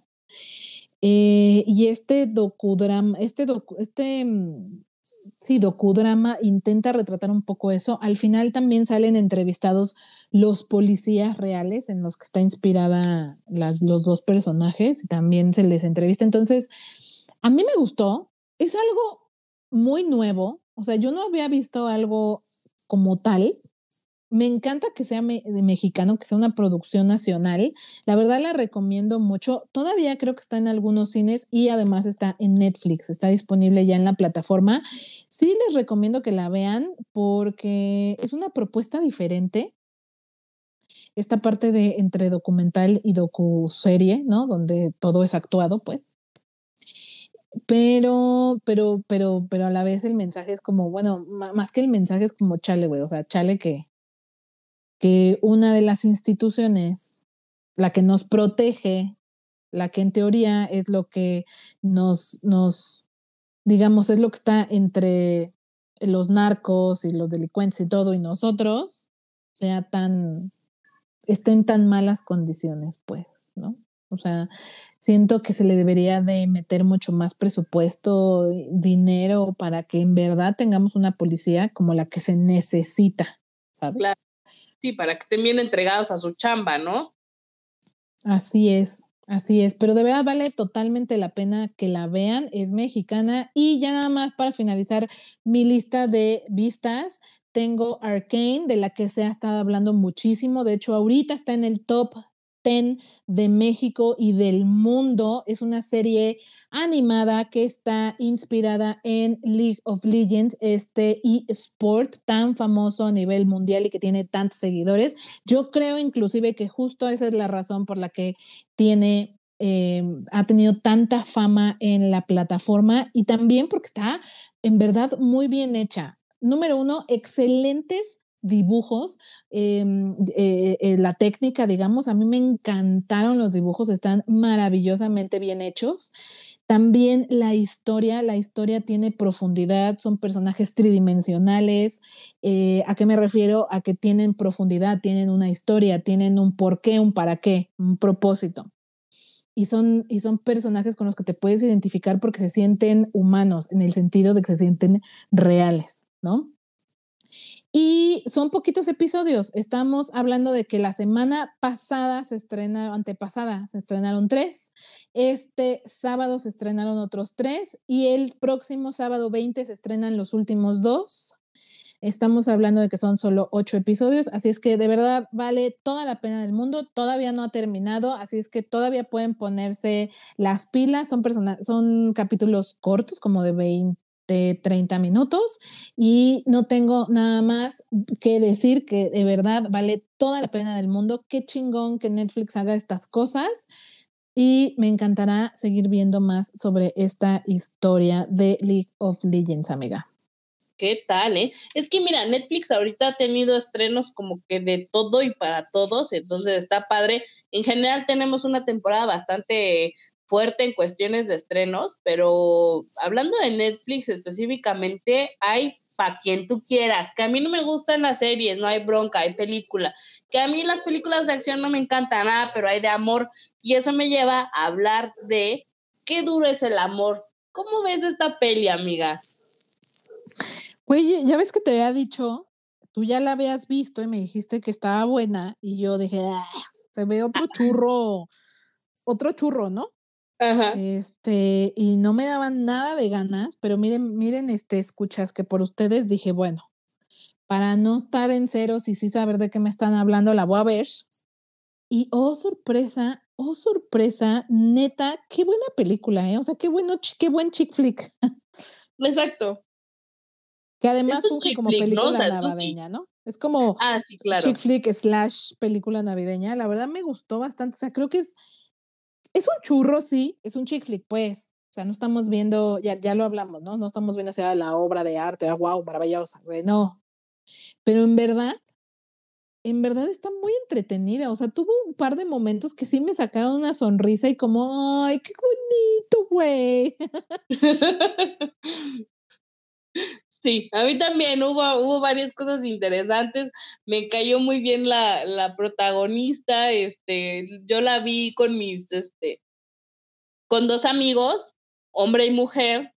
Eh, y este docudrama, este, docu, este, mm, sí, docudrama intenta retratar un poco eso. Al final también salen entrevistados los policías reales en los que está inspirada las, los dos personajes y también se les entrevista. Entonces, a mí me gustó. Es algo muy nuevo, o sea, yo no había visto algo como tal. Me encanta que sea mexicano, que sea una producción nacional. La verdad la recomiendo mucho. Todavía creo que está en algunos cines y además está en Netflix. Está disponible ya en la plataforma. Sí les recomiendo que la vean porque es una propuesta diferente. Esta parte de entre documental y docuserie, ¿no? Donde todo es actuado, pues pero, pero, pero, pero a la vez el mensaje es como, bueno, más que el mensaje es como chale, güey, o sea, chale que, que una de las instituciones, la que nos protege, la que en teoría es lo que nos, nos, digamos, es lo que está entre los narcos y los delincuentes y todo, y nosotros, sea tan, estén en tan malas condiciones, pues, ¿no? O sea, siento que se le debería de meter mucho más presupuesto, dinero para que en verdad tengamos una policía como la que se necesita, ¿sabes? Claro. Sí, para que estén bien entregados a su chamba, ¿no? Así es, así es, pero de verdad vale totalmente la pena que la vean, es mexicana y ya nada más para finalizar mi lista de vistas, tengo Arcane, de la que se ha estado hablando muchísimo, de hecho ahorita está en el top de México y del mundo. Es una serie animada que está inspirada en League of Legends, este eSport tan famoso a nivel mundial y que tiene tantos seguidores. Yo creo inclusive que justo esa es la razón por la que tiene, eh, ha tenido tanta fama en la plataforma y también porque está en verdad muy bien hecha. Número uno, excelentes dibujos, em, eh, eh, la técnica, digamos, a mí me encantaron los dibujos, están maravillosamente bien hechos. También la historia, la historia tiene profundidad, son personajes tridimensionales. Eh, ¿A qué me refiero? A que tienen profundidad, tienen una historia, tienen un porqué, un para qué, un propósito. Y son, y son personajes con los que te puedes identificar porque se sienten humanos, en el sentido de que se sienten reales, ¿no? Y son poquitos episodios. Estamos hablando de que la semana pasada se estrenaron, antepasada se estrenaron tres. Este sábado se estrenaron otros tres y el próximo sábado 20 se estrenan los últimos dos. Estamos hablando de que son solo ocho episodios, así es que de verdad vale toda la pena del mundo. Todavía no ha terminado, así es que todavía pueden ponerse las pilas. Son, son capítulos cortos, como de 20 de 30 minutos y no tengo nada más que decir que de verdad vale toda la pena del mundo. Qué chingón que Netflix haga estas cosas y me encantará seguir viendo más sobre esta historia de League of Legends, amiga. ¿Qué tal, eh? Es que mira, Netflix ahorita ha tenido estrenos como que de todo y para todos, entonces está padre. En general tenemos una temporada bastante fuerte en cuestiones de estrenos, pero hablando de Netflix específicamente, hay para quien tú quieras, que a mí no me gustan las series, no hay bronca, hay película, que a mí las películas de acción no me encantan nada, pero hay de amor, y eso me lleva a hablar de qué duro es el amor. ¿Cómo ves esta peli, amiga? Güey, ya ves que te había dicho, tú ya la habías visto y me dijiste que estaba buena, y yo dije, ah, se ve otro <laughs> churro, otro churro, ¿no? Este, y no me daban nada de ganas, pero miren, miren, este, escuchas que por ustedes dije, bueno, para no estar en ceros y sí saber de qué me están hablando, la voy a ver. Y oh, sorpresa, oh, sorpresa, neta, qué buena película, ¿eh? O sea, qué bueno, qué buen chick flick. Exacto. Que además funge como película navideña, ¿no? Es como ah, sí, claro. chick flick slash película navideña. La verdad me gustó bastante. O sea, creo que es es un churro, sí, es un chick flick, pues. O sea, no estamos viendo, ya, ya lo hablamos, ¿no? No estamos viendo sea la obra de arte, wow, ah, maravillosa, güey, no. Pero en verdad, en verdad está muy entretenida. O sea, tuvo un par de momentos que sí me sacaron una sonrisa y como, ay, qué bonito, güey. <laughs> <laughs> <laughs> Sí, a mí también hubo, hubo varias cosas interesantes. Me cayó muy bien la, la protagonista. Este, yo la vi con mis, este, con dos amigos, hombre y mujer.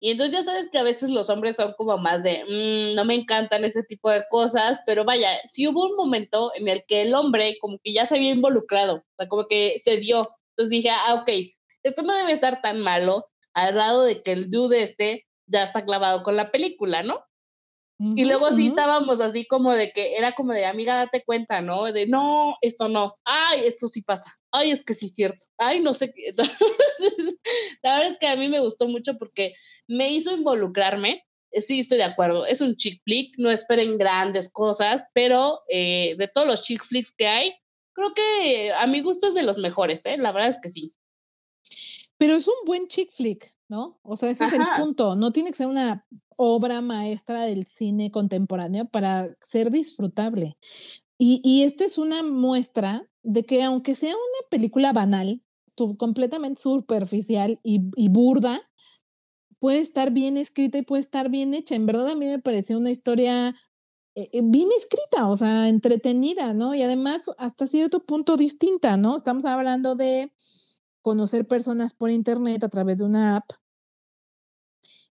Y entonces ya sabes que a veces los hombres son como más de, mm, no me encantan ese tipo de cosas, pero vaya, sí hubo un momento en el que el hombre como que ya se había involucrado, o sea, como que se dio. Entonces dije, ah, ok, esto no debe estar tan malo, al lado de que el dude este ya está clavado con la película, ¿no? y luego sí estábamos así como de que era como de amiga, date cuenta, ¿no? De no, esto no, ay, esto sí pasa, ay, es que sí es cierto, ay, no sé qué. <laughs> la verdad es que a mí me gustó mucho porque me hizo involucrarme. Eh, sí, estoy de acuerdo, es un chick flick, no esperen grandes cosas, pero eh, de todos los chick flicks que hay, creo que a mi gusto es de los mejores, ¿eh? La verdad es que sí. Pero es un buen chick flick, ¿no? O sea, ese es el punto. No tiene que ser una obra maestra del cine contemporáneo para ser disfrutable. Y, y esta es una muestra de que aunque sea una película banal, completamente superficial y, y, burda, puede estar bien escrita y puede estar bien hecha. En verdad a mí me pareció una historia eh, eh, bien escrita, o sea, entretenida, ¿no? Y además hasta cierto punto distinta, ¿no? Estamos hablando de conocer personas por internet a través de una app.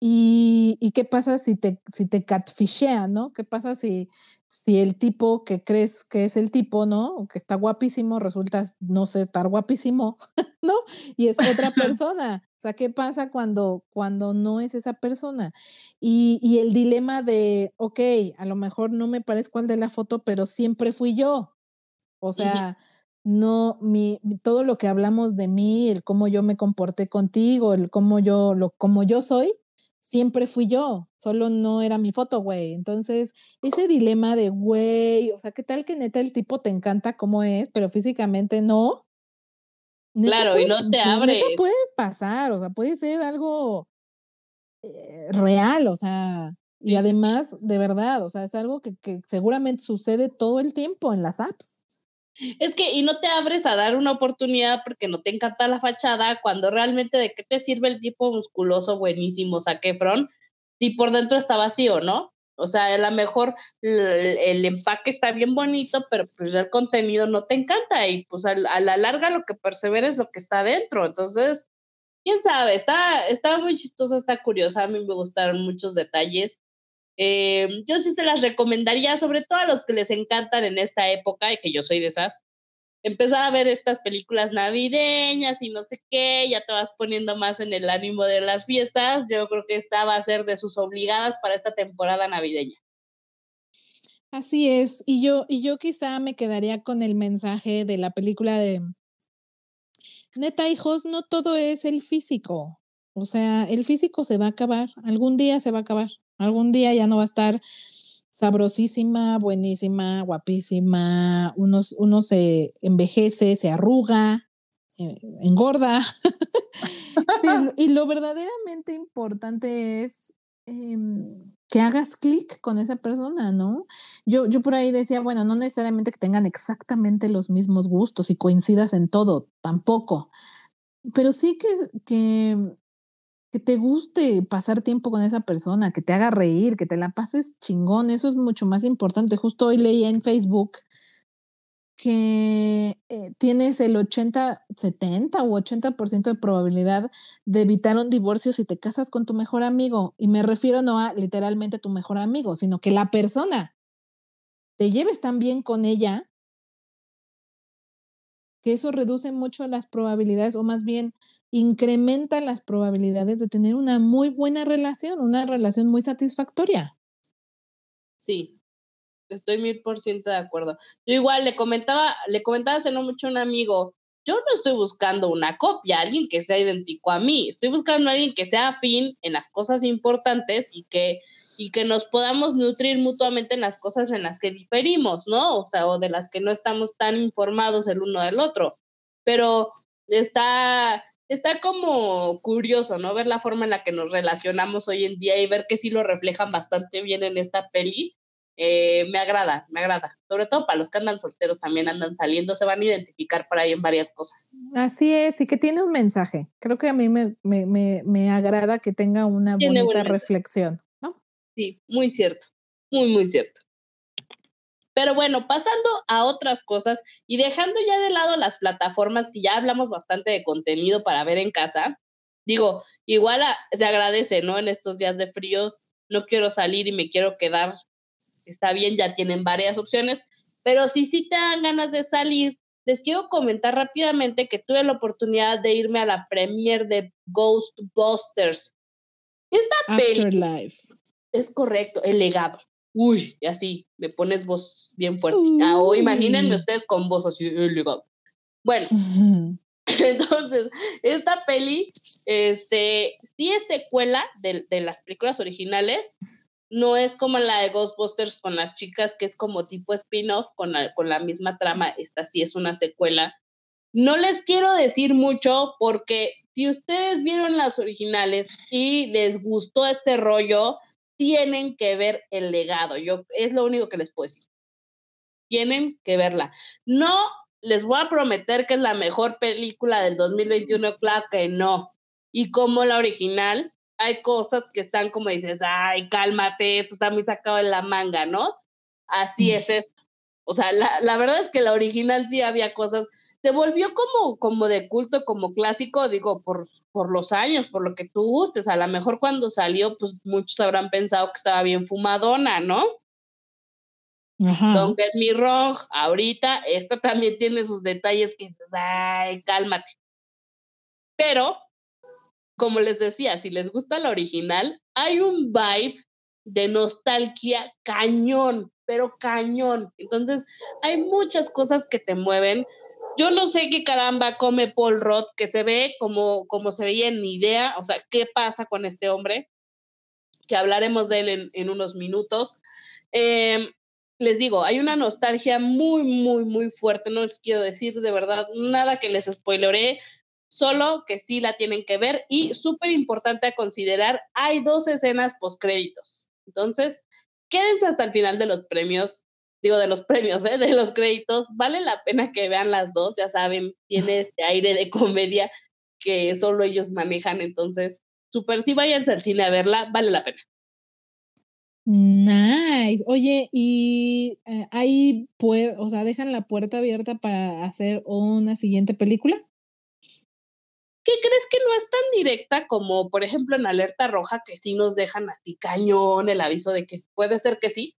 ¿Y, y qué pasa si te, si te catfishean, no? ¿Qué pasa si, si el tipo que crees que es el tipo, ¿no? Que está guapísimo, resulta no sé, estar guapísimo, <laughs> ¿no? Y es otra <laughs> persona. O sea, ¿qué pasa cuando, cuando no es esa persona? Y, y el dilema de, ok, a lo mejor no me parezco al de la foto, pero siempre fui yo. O sea, no, mi, todo lo que hablamos de mí, el cómo yo me comporté contigo, el cómo yo, lo, como yo soy, siempre fui yo, solo no era mi foto, güey. Entonces, ese dilema de, güey, o sea, ¿qué tal que neta el tipo te encanta como es, pero físicamente no? claro, y no te abre. Neta puede pasar, o sea, puede ser algo eh, real, o sea, y además, de verdad, o sea, es algo que, que seguramente sucede todo el tiempo en las apps. Es que, y no te abres a dar una oportunidad porque no te encanta la fachada, cuando realmente de qué te sirve el tipo musculoso buenísimo, Saquefron, si por dentro está vacío, ¿no? O sea, a lo mejor el, empaque está bien bonito, pero pues el contenido no te encanta y pues a, la larga lo que persevera es lo que está dentro. Entonces, quién sabe, está, está muy chistosa, está curiosa, a mí me gustaron muchos detalles. Eh, yo sí se las recomendaría, sobre todo a los que les encantan en esta época, y que yo soy de esas, empezar a ver estas películas navideñas y no sé qué, ya te vas poniendo más en el ánimo de las fiestas. Yo creo que esta va a ser de sus obligadas para esta temporada navideña. Así es, y yo, y yo quizá me quedaría con el mensaje de la película de Neta, hijos, no todo es el físico. O sea, el físico se va a acabar, algún día se va a acabar, algún día ya no va a estar sabrosísima, buenísima, guapísima, uno, se envejece, se arruga, eh, engorda. <laughs> y, lo verdaderamente importante es em, que hagas clic con esa persona, ¿no? Yo, yo por ahí decía, bueno, no necesariamente que tengan exactamente los mismos gustos y coincidas en todo, tampoco, pero sí que, que que te guste pasar tiempo con esa persona, que te haga reír, que te la pases chingón, eso es mucho más importante. Justo hoy leí en Facebook que eh, tienes el 80, 70 u 80% de probabilidad de evitar un divorcio si te casas con tu mejor amigo. Y me refiero no a literalmente tu mejor amigo, sino que la persona te lleves tan bien con ella que eso reduce mucho las probabilidades, o más bien incrementa las probabilidades de tener una muy buena relación, una relación muy satisfactoria. Sí, estoy mil por ciento de acuerdo. Yo igual le comentaba, le comentaba hace no mucho a un amigo, yo no estoy buscando una copia, alguien que sea idéntico a mí, estoy buscando a alguien que sea afín en las cosas importantes y que, y que nos podamos nutrir mutuamente en las cosas en las que diferimos, ¿no? O sea, o de las que no estamos tan informados el uno del otro. Pero está, está como curioso, ¿no? Ver la forma en la que nos relacionamos hoy en día y ver que sí lo reflejan bastante bien en esta peli. Eh, me agrada, me agrada. Sobre todo para los que andan solteros también andan saliendo, se van a identificar por ahí en varias cosas. Así es, y que tiene un mensaje. Creo que a mí me, me, me, agrada que tenga una bonita reflexión. Sí, muy cierto, muy, muy cierto. Pero bueno, pasando a otras cosas y dejando ya de lado las plataformas que ya hablamos bastante de contenido para ver en casa, digo, igual se agradece, ¿no? En estos días de fríos, no quiero salir y me quiero quedar, está bien, ya tienen varias opciones, pero si sí te dan ganas de salir, les quiero comentar rápidamente que tuve la oportunidad de irme a la premiere de Ghostbusters. Esta Afterlife. Es correcto, el legado uy, y así, me pones voz bien fuerte. Ah, o imagínense ustedes con voz así, elegante. Bueno, <laughs> <laughs> entonces, esta peli, este, sí es secuela de, de, las películas originales, no es como la de Ghostbusters con las chicas, que es como tipo spin-off con la, con la misma trama, esta sí es una secuela. No les quiero decir mucho porque si ustedes vieron las originales y les gustó este rollo, tienen que ver el legado. Yo es lo único que les puedo decir. Tienen que verla. No les voy a prometer que es la mejor película del 2021, claro que no. Y como la original, hay cosas que están como dices, ay, cálmate, esto está muy sacado de la manga, ¿no? Así es esto. O sea, la, la verdad es que la original sí había cosas se volvió como, como de culto, como clásico, digo, por, por los años, por lo que tú gustes. A lo mejor cuando salió, pues muchos habrán pensado que estaba bien fumadona, ¿no? Ajá. Don't get me wrong, ahorita esta <laughs> también tiene sus detalles que ay, cálmate. Pero, como les decía, si les gusta la original, hay un vibe de nostalgia cañón, pero cañón. Entonces, hay muchas cosas que te mueven yo no sé qué caramba come Paul Roth, que se ve como, como se veía en mi idea, o sea, qué pasa con este hombre, que hablaremos de él en, unos minutos. Em, les digo, hay una nostalgia muy, muy, muy fuerte, no les quiero decir de verdad nada que les spoileré, solo que sí la tienen que ver y súper importante a considerar, hay dos escenas post créditos. Entonces, quédense hasta el final de los premios digo, de los premios, ¿eh? de los créditos, vale la pena que vean las dos, ya saben, tiene <laughs> este aire de comedia que solo ellos manejan, entonces, súper, si váyanse al cine a verla, vale la pena. Nice. Oye, y eh, ahí puede, o sea, dejan la puerta abierta para hacer una siguiente película. ¿Qué crees que no es tan directa como, por ejemplo, en Alerta Roja, que sí nos dejan así cañón el aviso de que puede ser que sí?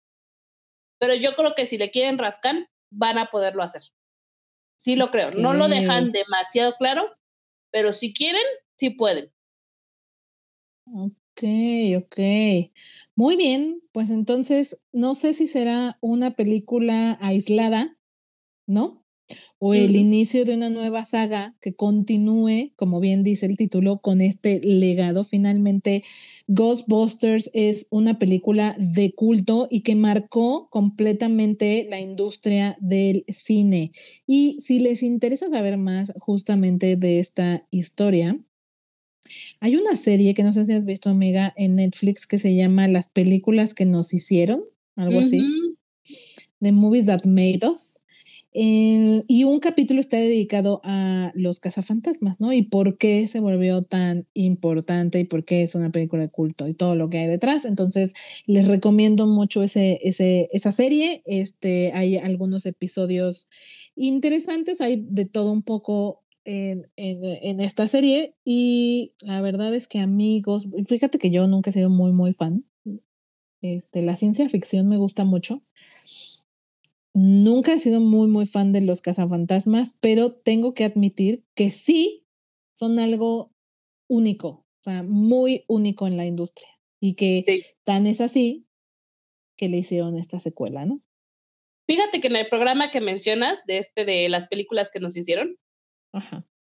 Pero yo creo que si le quieren rascar, van a poderlo hacer. Sí lo creo. No lo dejan demasiado claro, pero si quieren, sí pueden. Ok, ok. Muy bien, pues entonces no sé si será una película aislada, ¿no? O el inicio de una nueva saga que continúe, como bien dice el título, con este legado. Finalmente, Ghostbusters es una película de culto y que marcó completamente la industria del cine. Y si les interesa saber más justamente de esta historia, hay una serie que no sé si has visto, amiga, en Netflix que se llama Las películas que nos hicieron, algo así. The Movies That Made Us y un capítulo está dedicado a los cazafantasmas, ¿no? Y por qué se volvió tan importante y por qué es una película de culto y todo lo que hay detrás. Entonces, les recomiendo mucho ese, ese, esa serie. Este, hay algunos episodios interesantes, hay de todo un poco en, en, esta serie. Y la verdad es que amigos, fíjate que yo nunca he sido muy, muy fan. Este, la ciencia ficción me gusta mucho. Nunca he sido muy, muy fan de los cazafantasmas, pero tengo que admitir que sí son algo único, o sea, muy único en la industria. Y que tan es así que le hicieron esta secuela, ¿no? Fíjate que en el programa que mencionas, de este de las películas que nos hicieron,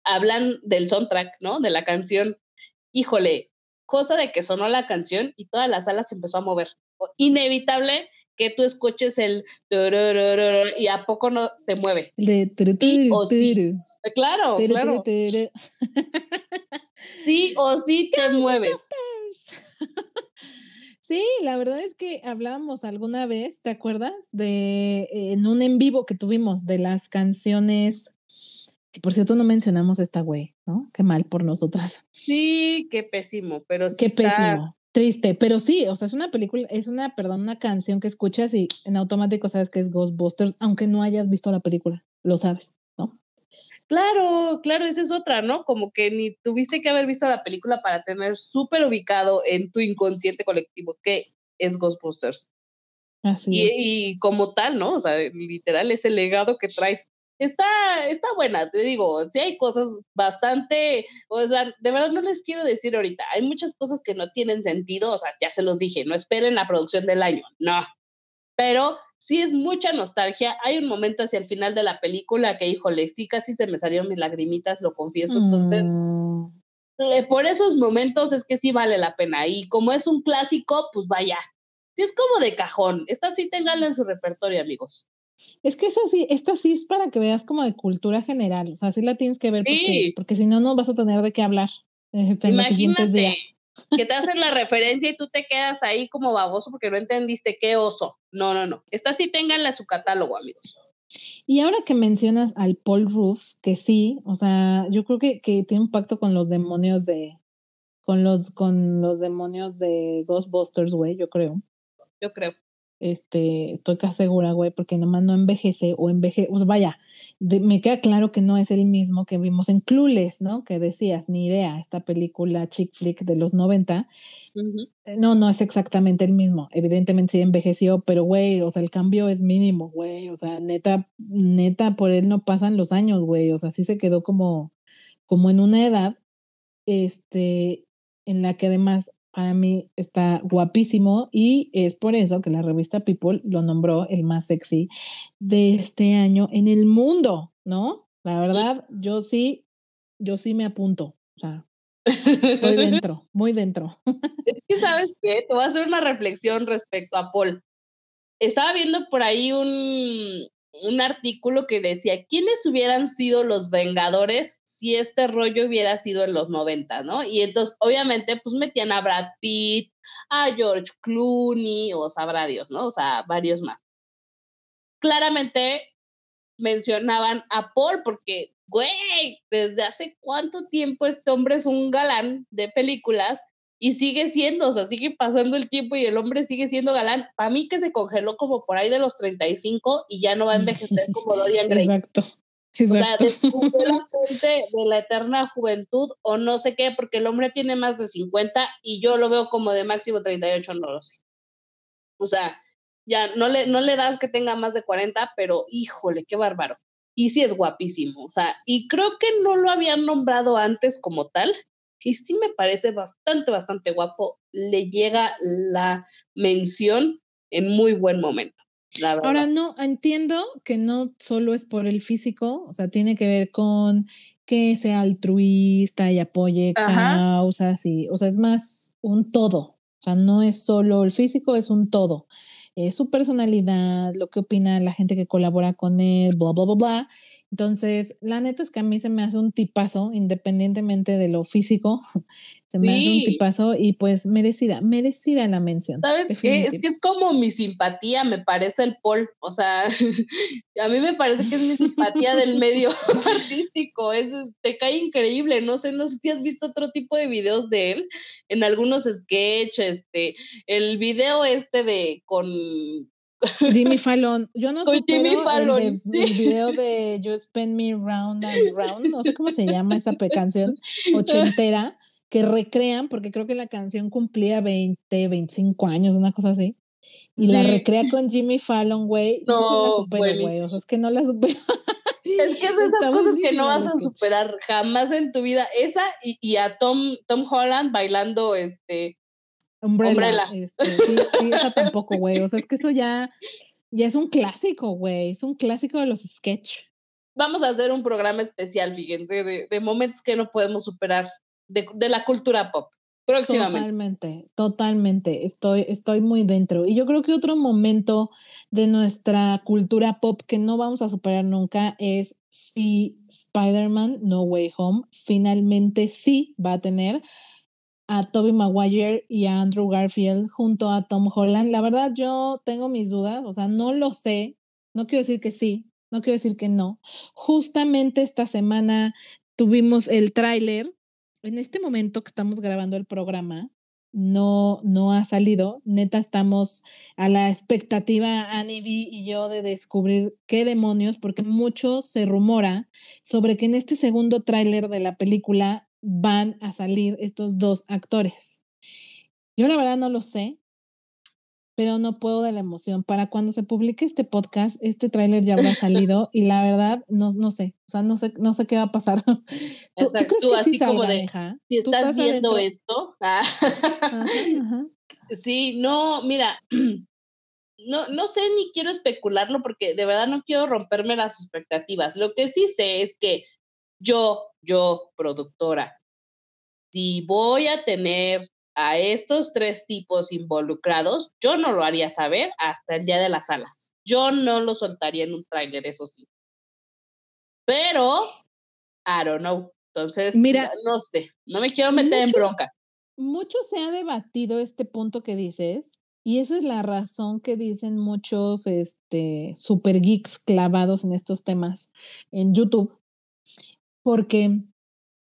hablan del soundtrack, ¿no? De la canción. Híjole, cosa de que sonó la canción y toda la sala se empezó a mover. Inevitable que tú escuches el y a poco no te mueve. De sí o sí. Claro, claro. Sí o sí te mueve. <laughs> Sí, la verdad es que hablábamos alguna vez, ¿te acuerdas? De en un en vivo que tuvimos de las canciones, que por cierto no mencionamos esta güey, ¿no? Qué mal por nosotras. Sí, qué pésimo, pero sí. Qué pésimo. Triste, pero sí, o sea, es una película, es una, perdón, una canción que escuchas y en automático sabes que es Ghostbusters, aunque no hayas visto la película, lo sabes, ¿no? Claro, claro, esa es otra, ¿no? Como que ni tuviste que haber visto la película para tener súper ubicado en tu inconsciente colectivo que es Ghostbusters. Así y, es. y como tal, ¿no? O sea, literal, ese legado que traes está, está buena, te digo, sí hay cosas bastante, o sea, de verdad no les quiero decir ahorita, hay muchas cosas que no tienen sentido, o sea, ya se los dije, no esperen la producción del año, no, pero sí es mucha nostalgia, hay un momento hacia el final de la película que, híjole, sí casi se me salieron mis lagrimitas, lo confieso, entonces... Mm. Eh, por esos momentos es que sí vale la pena. Y como es un clásico, pues vaya. Sí es como de cajón. Esta sí tenganla en su repertorio, amigos. Es que esa sí, esta sí es para que veas como de cultura general, o sea, sí la tienes que ver porque, porque si no, no vas a tener de qué hablar este, en los siguientes días. Que te <laughs> hacen la referencia y tú te quedas ahí como baboso porque no entendiste qué oso. No, no, no. Esta sí ténganla su catálogo, amigos. Y ahora que mencionas al Paul Ruth, que sí, o sea, yo creo que, que tiene un pacto con los demonios de, con los, con los demonios de Ghostbusters, güey, yo creo. Yo creo. Este, estoy casi segura, güey, porque nomás no envejece o envejece, sea, vaya, me queda claro que no es el mismo que vimos en Clueless, ¿no? Que decías, ni idea, esta película chick flick de los 90. Eh, no, no es exactamente el mismo. Evidentemente sí envejeció, pero güey, o sea, el cambio es mínimo, güey. O sea, neta, neta, por él no pasan los años, güey. O sea, sí se quedó como, como en una edad, este, en la que además para mí está guapísimo y es por eso que la revista People lo nombró el más sexy de este año en el mundo, ¿no? La verdad, yo sí, yo sí me apunto. O sea, estoy <laughs> dentro, muy dentro. Es que, ¿sabes qué? Te voy a hacer una reflexión respecto a Paul. Estaba viendo por ahí un, un artículo que decía, ¿quiénes hubieran sido los Vengadores si este rollo hubiera sido en los 90, ¿no? Y entonces, obviamente, pues metían a Brad Pitt, a George Clooney, o sabrá Dios, ¿no? O sea, varios más. Claramente mencionaban a Paul porque, güey, desde hace cuánto tiempo este hombre es un galán de películas y sigue siendo, o sea, sigue pasando el tiempo y el hombre sigue siendo galán. Para mí que se congeló como por ahí de los 35 y ya no va a envejecer <laughs> como Dorian Gray. Exacto. O sea, descubrió la fuente de la eterna juventud o no sé qué, porque el hombre tiene más de 50 y yo lo veo como de máximo 38, no lo sé. O sea, ya no le, no le das que tenga más de 40, pero híjole, qué bárbaro. Y sí es guapísimo, o sea, y creo que no lo habían nombrado antes como tal, y sí me parece bastante, bastante guapo. Le llega la mención en muy buen momento. Ahora, no, entiendo que no solo es por el físico, o sea, tiene que ver con que sea altruista y apoye causas y, o sea, es más un todo, o sea, no es solo el físico, es un todo. Su personalidad, lo que opina la gente que colabora con él, bla, bla, bla, bla. Entonces, la neta es que a mí se me hace un tipazo, independientemente de lo físico, <laughs> se me hace un tipazo y pues merecida, merecida la mención. ¿Sabes qué? Es que es como mi simpatía, me parece el Paul, o sea, <laughs> a mí me parece que es mi simpatía del <laughs> medio artístico, es, te cae increíble, no sé, no sé si has visto otro tipo de videos de él, en algunos sketches, este, el video este de con Jimmy <laughs> Fallon. Yo no sé <laughs> El, video de You Spend Me Round and Round, no sé cómo se llama esa canción ochentera, que recrean, porque creo que la canción cumplía 20, 25 años, una cosa así. Y la recrea con Jimmy Fallon, güey. No, no la supero, güey. O sea, es que no la supero. <laughs> Es que es de esas cosas que no vas a superar jamás en tu vida. Esa y, y a Tom, Tom Holland bailando este Umbrella. Este, sí, esa tampoco, güey. O sea, es que eso ya, ya es un clásico, güey. Es un clásico de los sketch. Vamos a hacer un programa especial, fíjense, de, de momentos que no podemos superar de, de, la cultura pop. Próximamente. Totalmente, totalmente. Estoy, estoy muy dentro. Y yo creo que otro momento de nuestra cultura pop que no vamos a superar nunca es si Spider-Man No Way Home finalmente sí va a tener a Toby Maguire y a Andrew Garfield junto a Tom Holland. La verdad, yo tengo mis dudas, o sea, no lo sé. No quiero decir que sí, no quiero decir que no. Justamente esta semana tuvimos el tráiler. En este momento que estamos grabando el programa, no, no ha salido. Neta, estamos a la expectativa, Annie B y yo, de descubrir qué demonios, porque mucho se rumora sobre que en este segundo tráiler de la película van a salir estos dos actores. Yo la verdad no lo sé, pero no puedo de la emoción. Para cuando se publique este podcast, este tráiler ya habrá <laughs> salido y la verdad no, no sé, o sea, no sé, no sé qué va a pasar. <laughs> ¿Tú, crees que así como de, si estás, viendo esto, ah. <laughs> sí, no, mira, <clears throat> no, no sé ni quiero especularlo porque de verdad no quiero romperme las expectativas. Lo que sí sé es que yo, yo, productora, si voy a tener a estos tres tipos involucrados, yo no lo haría saber hasta el día de las alas. Yo no lo soltaría en un tráiler, eso sí. Pero, I don't know. Entonces, Mira, no sé, no me quiero meter en bronca. Mucho se ha debatido este punto que dices, y esa es la razón que dicen muchos este, super geeks clavados en estos temas en YouTube, porque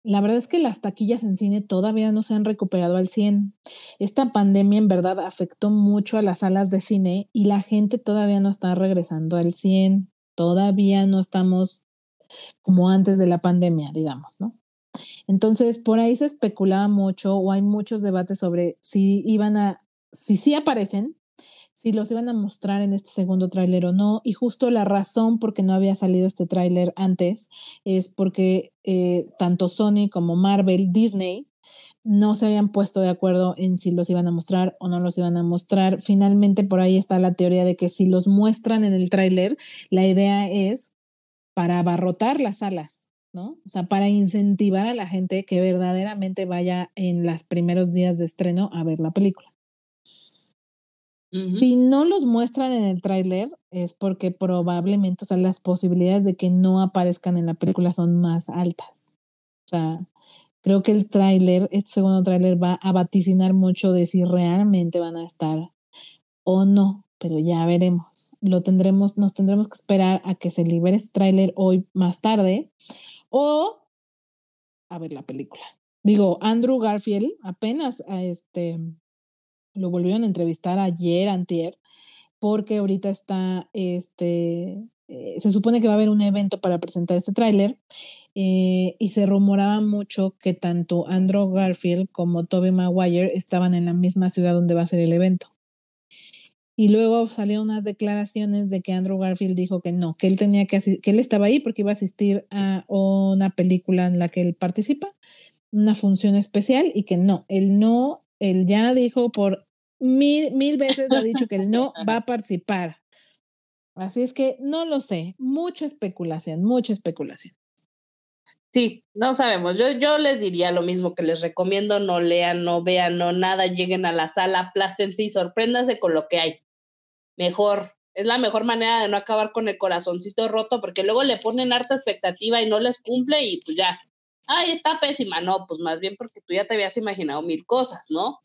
la verdad es que las taquillas en cine todavía no se han recuperado al 100. Esta pandemia en verdad afectó mucho a las salas de cine y la gente todavía no está regresando al 100. Todavía no estamos como antes de la pandemia, digamos, ¿no? Entonces, por ahí se especulaba mucho o hay muchos debates sobre si iban a, si sí aparecen, si los iban a mostrar en este segundo tráiler o no. Y justo la razón por qué no había salido este tráiler antes es porque eh, tanto Sony como Marvel, Disney, no se habían puesto de acuerdo en si los iban a mostrar o no los iban a mostrar. Finalmente por ahí está la teoría de que si los muestran en el tráiler, la idea es para abarrotar las salas. ¿no? O sea, para incentivar a la gente que verdaderamente vaya en los primeros días de estreno a ver la película. Si no los muestran en el tráiler es porque probablemente, o sea, las posibilidades de que no aparezcan en la película son más altas. O sea, creo que el tráiler, este segundo tráiler va a vaticinar mucho de si realmente van a estar o no, pero ya veremos. Lo tendremos, nos tendremos que esperar a que se libere este tráiler hoy más tarde o a ver la película. Digo, Andrew Garfield apenas a este lo volvieron a entrevistar ayer, antier, porque ahorita está, este, eh, se supone que va a haber un evento para presentar este tráiler eh, y se rumoraba mucho que tanto Andrew Garfield como Tobey Maguire estaban en la misma ciudad donde va a ser el evento. Y luego salieron unas declaraciones de que Andrew Garfield dijo que no, que él tenía que que él estaba ahí porque iba a asistir a una película en la que él participa, una función especial y que no, él no él ya dijo por mil, mil veces, ha dicho que él no <laughs> va a participar. Así es que no lo sé, mucha especulación, mucha especulación. Sí, no sabemos. Yo, yo les diría lo mismo que les recomiendo, no lean, no vean, no nada, lleguen a la sala, aplástense y sorpréndanse con lo que hay. Mejor, es la mejor manera de no acabar con el corazoncito roto, porque luego le ponen harta expectativa y no les cumple y pues ya, ay, está pésima. No, pues más bien porque tú ya te habías imaginado mil cosas, ¿no?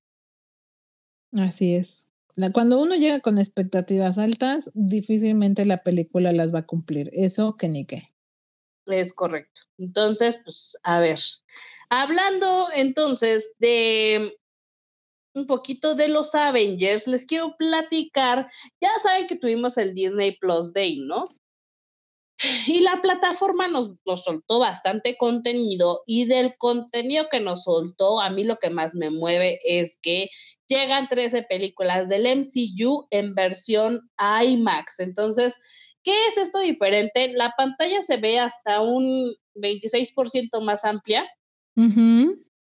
Así es. Cuando uno llega con expectativas altas, difícilmente la película las va a cumplir. Eso que ni qué. Es correcto. Entonces, pues, a ver. Hablando entonces de un poquito de los Avengers, les quiero platicar. Ya saben que tuvimos el Disney Plus Day, ¿no? Y la plataforma nos, nos, soltó bastante contenido y del contenido que nos soltó, a mí lo que más me mueve es que llegan 13 películas del MCU en versión IMAX. Entonces, ¿qué es esto diferente? La pantalla se ve hasta un 26% más amplia.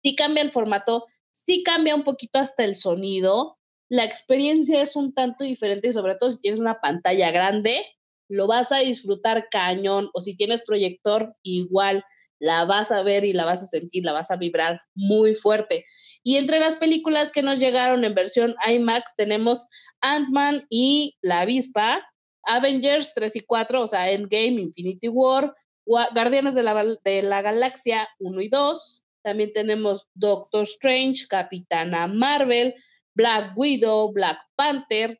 Sí cambia el formato, sí cambia un poquito hasta el sonido. La experiencia es un tanto diferente y sobre todo si tienes una pantalla grande, lo vas a disfrutar cañón o si tienes proyector, igual la vas a ver y la vas a sentir, la vas a vibrar muy fuerte. Y entre las películas que nos llegaron en versión IMAX tenemos Ant-Man y La Avispa, Avengers 3 y 4, o sea, Endgame, Infinity War, Guardianes de la, de la Galaxia 1 y 2, también tenemos Doctor Strange, Capitana Marvel, Black Widow, Black Panther,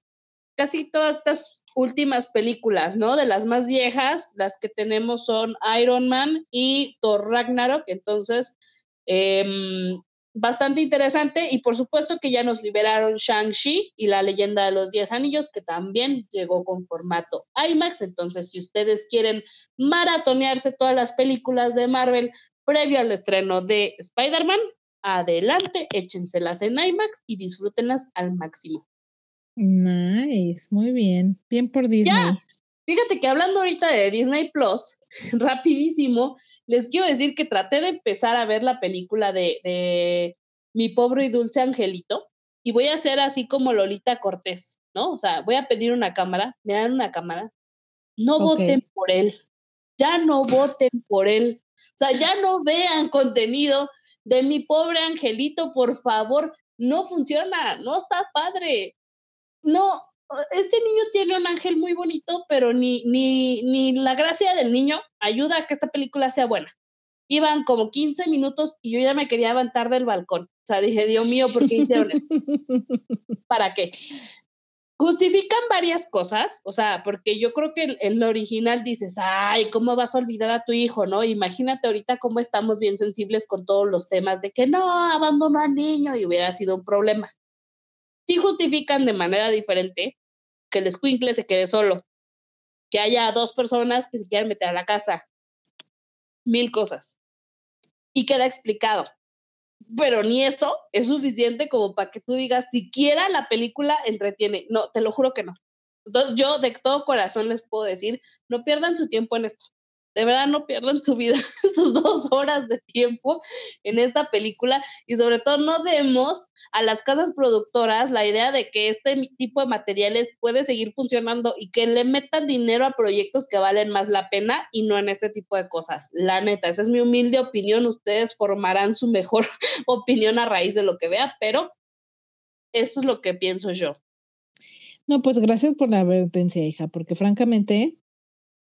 casi todas estas últimas películas, ¿no? De las más viejas, las que tenemos son Iron Man y Thor Ragnarok, entonces, em, bastante interesante y por supuesto que ya nos liberaron Shang-Chi y la leyenda de los Diez Anillos, que también llegó con formato IMAX, entonces si ustedes quieren maratonearse todas las películas de Marvel previo al estreno de Spider-Man, adelante, échenselas en IMAX y disfrútenlas al máximo. Nice, muy bien. Bien por Disney. Ya. Fíjate que hablando ahorita de Disney Plus, <laughs> rapidísimo, les quiero decir que traté de empezar a ver la película de, de Mi pobre y dulce angelito y voy a hacer así como Lolita Cortés, ¿no? O sea, voy a pedir una cámara, me dan una cámara, no voten por él, ya no voten por él, o sea, ya no vean contenido de mi pobre angelito, por favor, no funciona, no está padre no, este niño tiene un ángel muy bonito, pero ni, ni, ni la gracia del niño ayuda a que esta película sea buena. Iban como 15 minutos y yo ya me quería levantar del balcón. O sea, dije, Dios mío, ¿por qué hicieron esto? <laughs> ¿Para qué? Justifican varias cosas, o sea, porque yo creo que en el original dices, ay, ¿cómo vas a olvidar a tu hijo, no? Imagínate ahorita cómo estamos bien sensibles con todos los temas de que no, abandono al niño y hubiera sido un problema justifican de manera diferente que el escuincle se quede solo, que haya dos personas que se quieran meter a la casa, mil cosas. Y queda explicado. Pero ni eso es suficiente como para que tú digas, siquiera la película entretiene. No, te lo juro que no. Entonces, yo de todo corazón les puedo decir, no pierdan su tiempo en esto de verdad no pierdan su vida, <laughs> sus dos horas de tiempo en esta película y sobre todo no demos a las casas productoras la idea de que este tipo de materiales puede seguir funcionando y que le metan dinero a proyectos que valen más la pena y no en este tipo de cosas. La neta, esa es mi humilde opinión, ustedes formarán su mejor <laughs> opinión a raíz de lo que vea, pero esto es lo que pienso yo. No, pues gracias por la advertencia, hija, porque francamente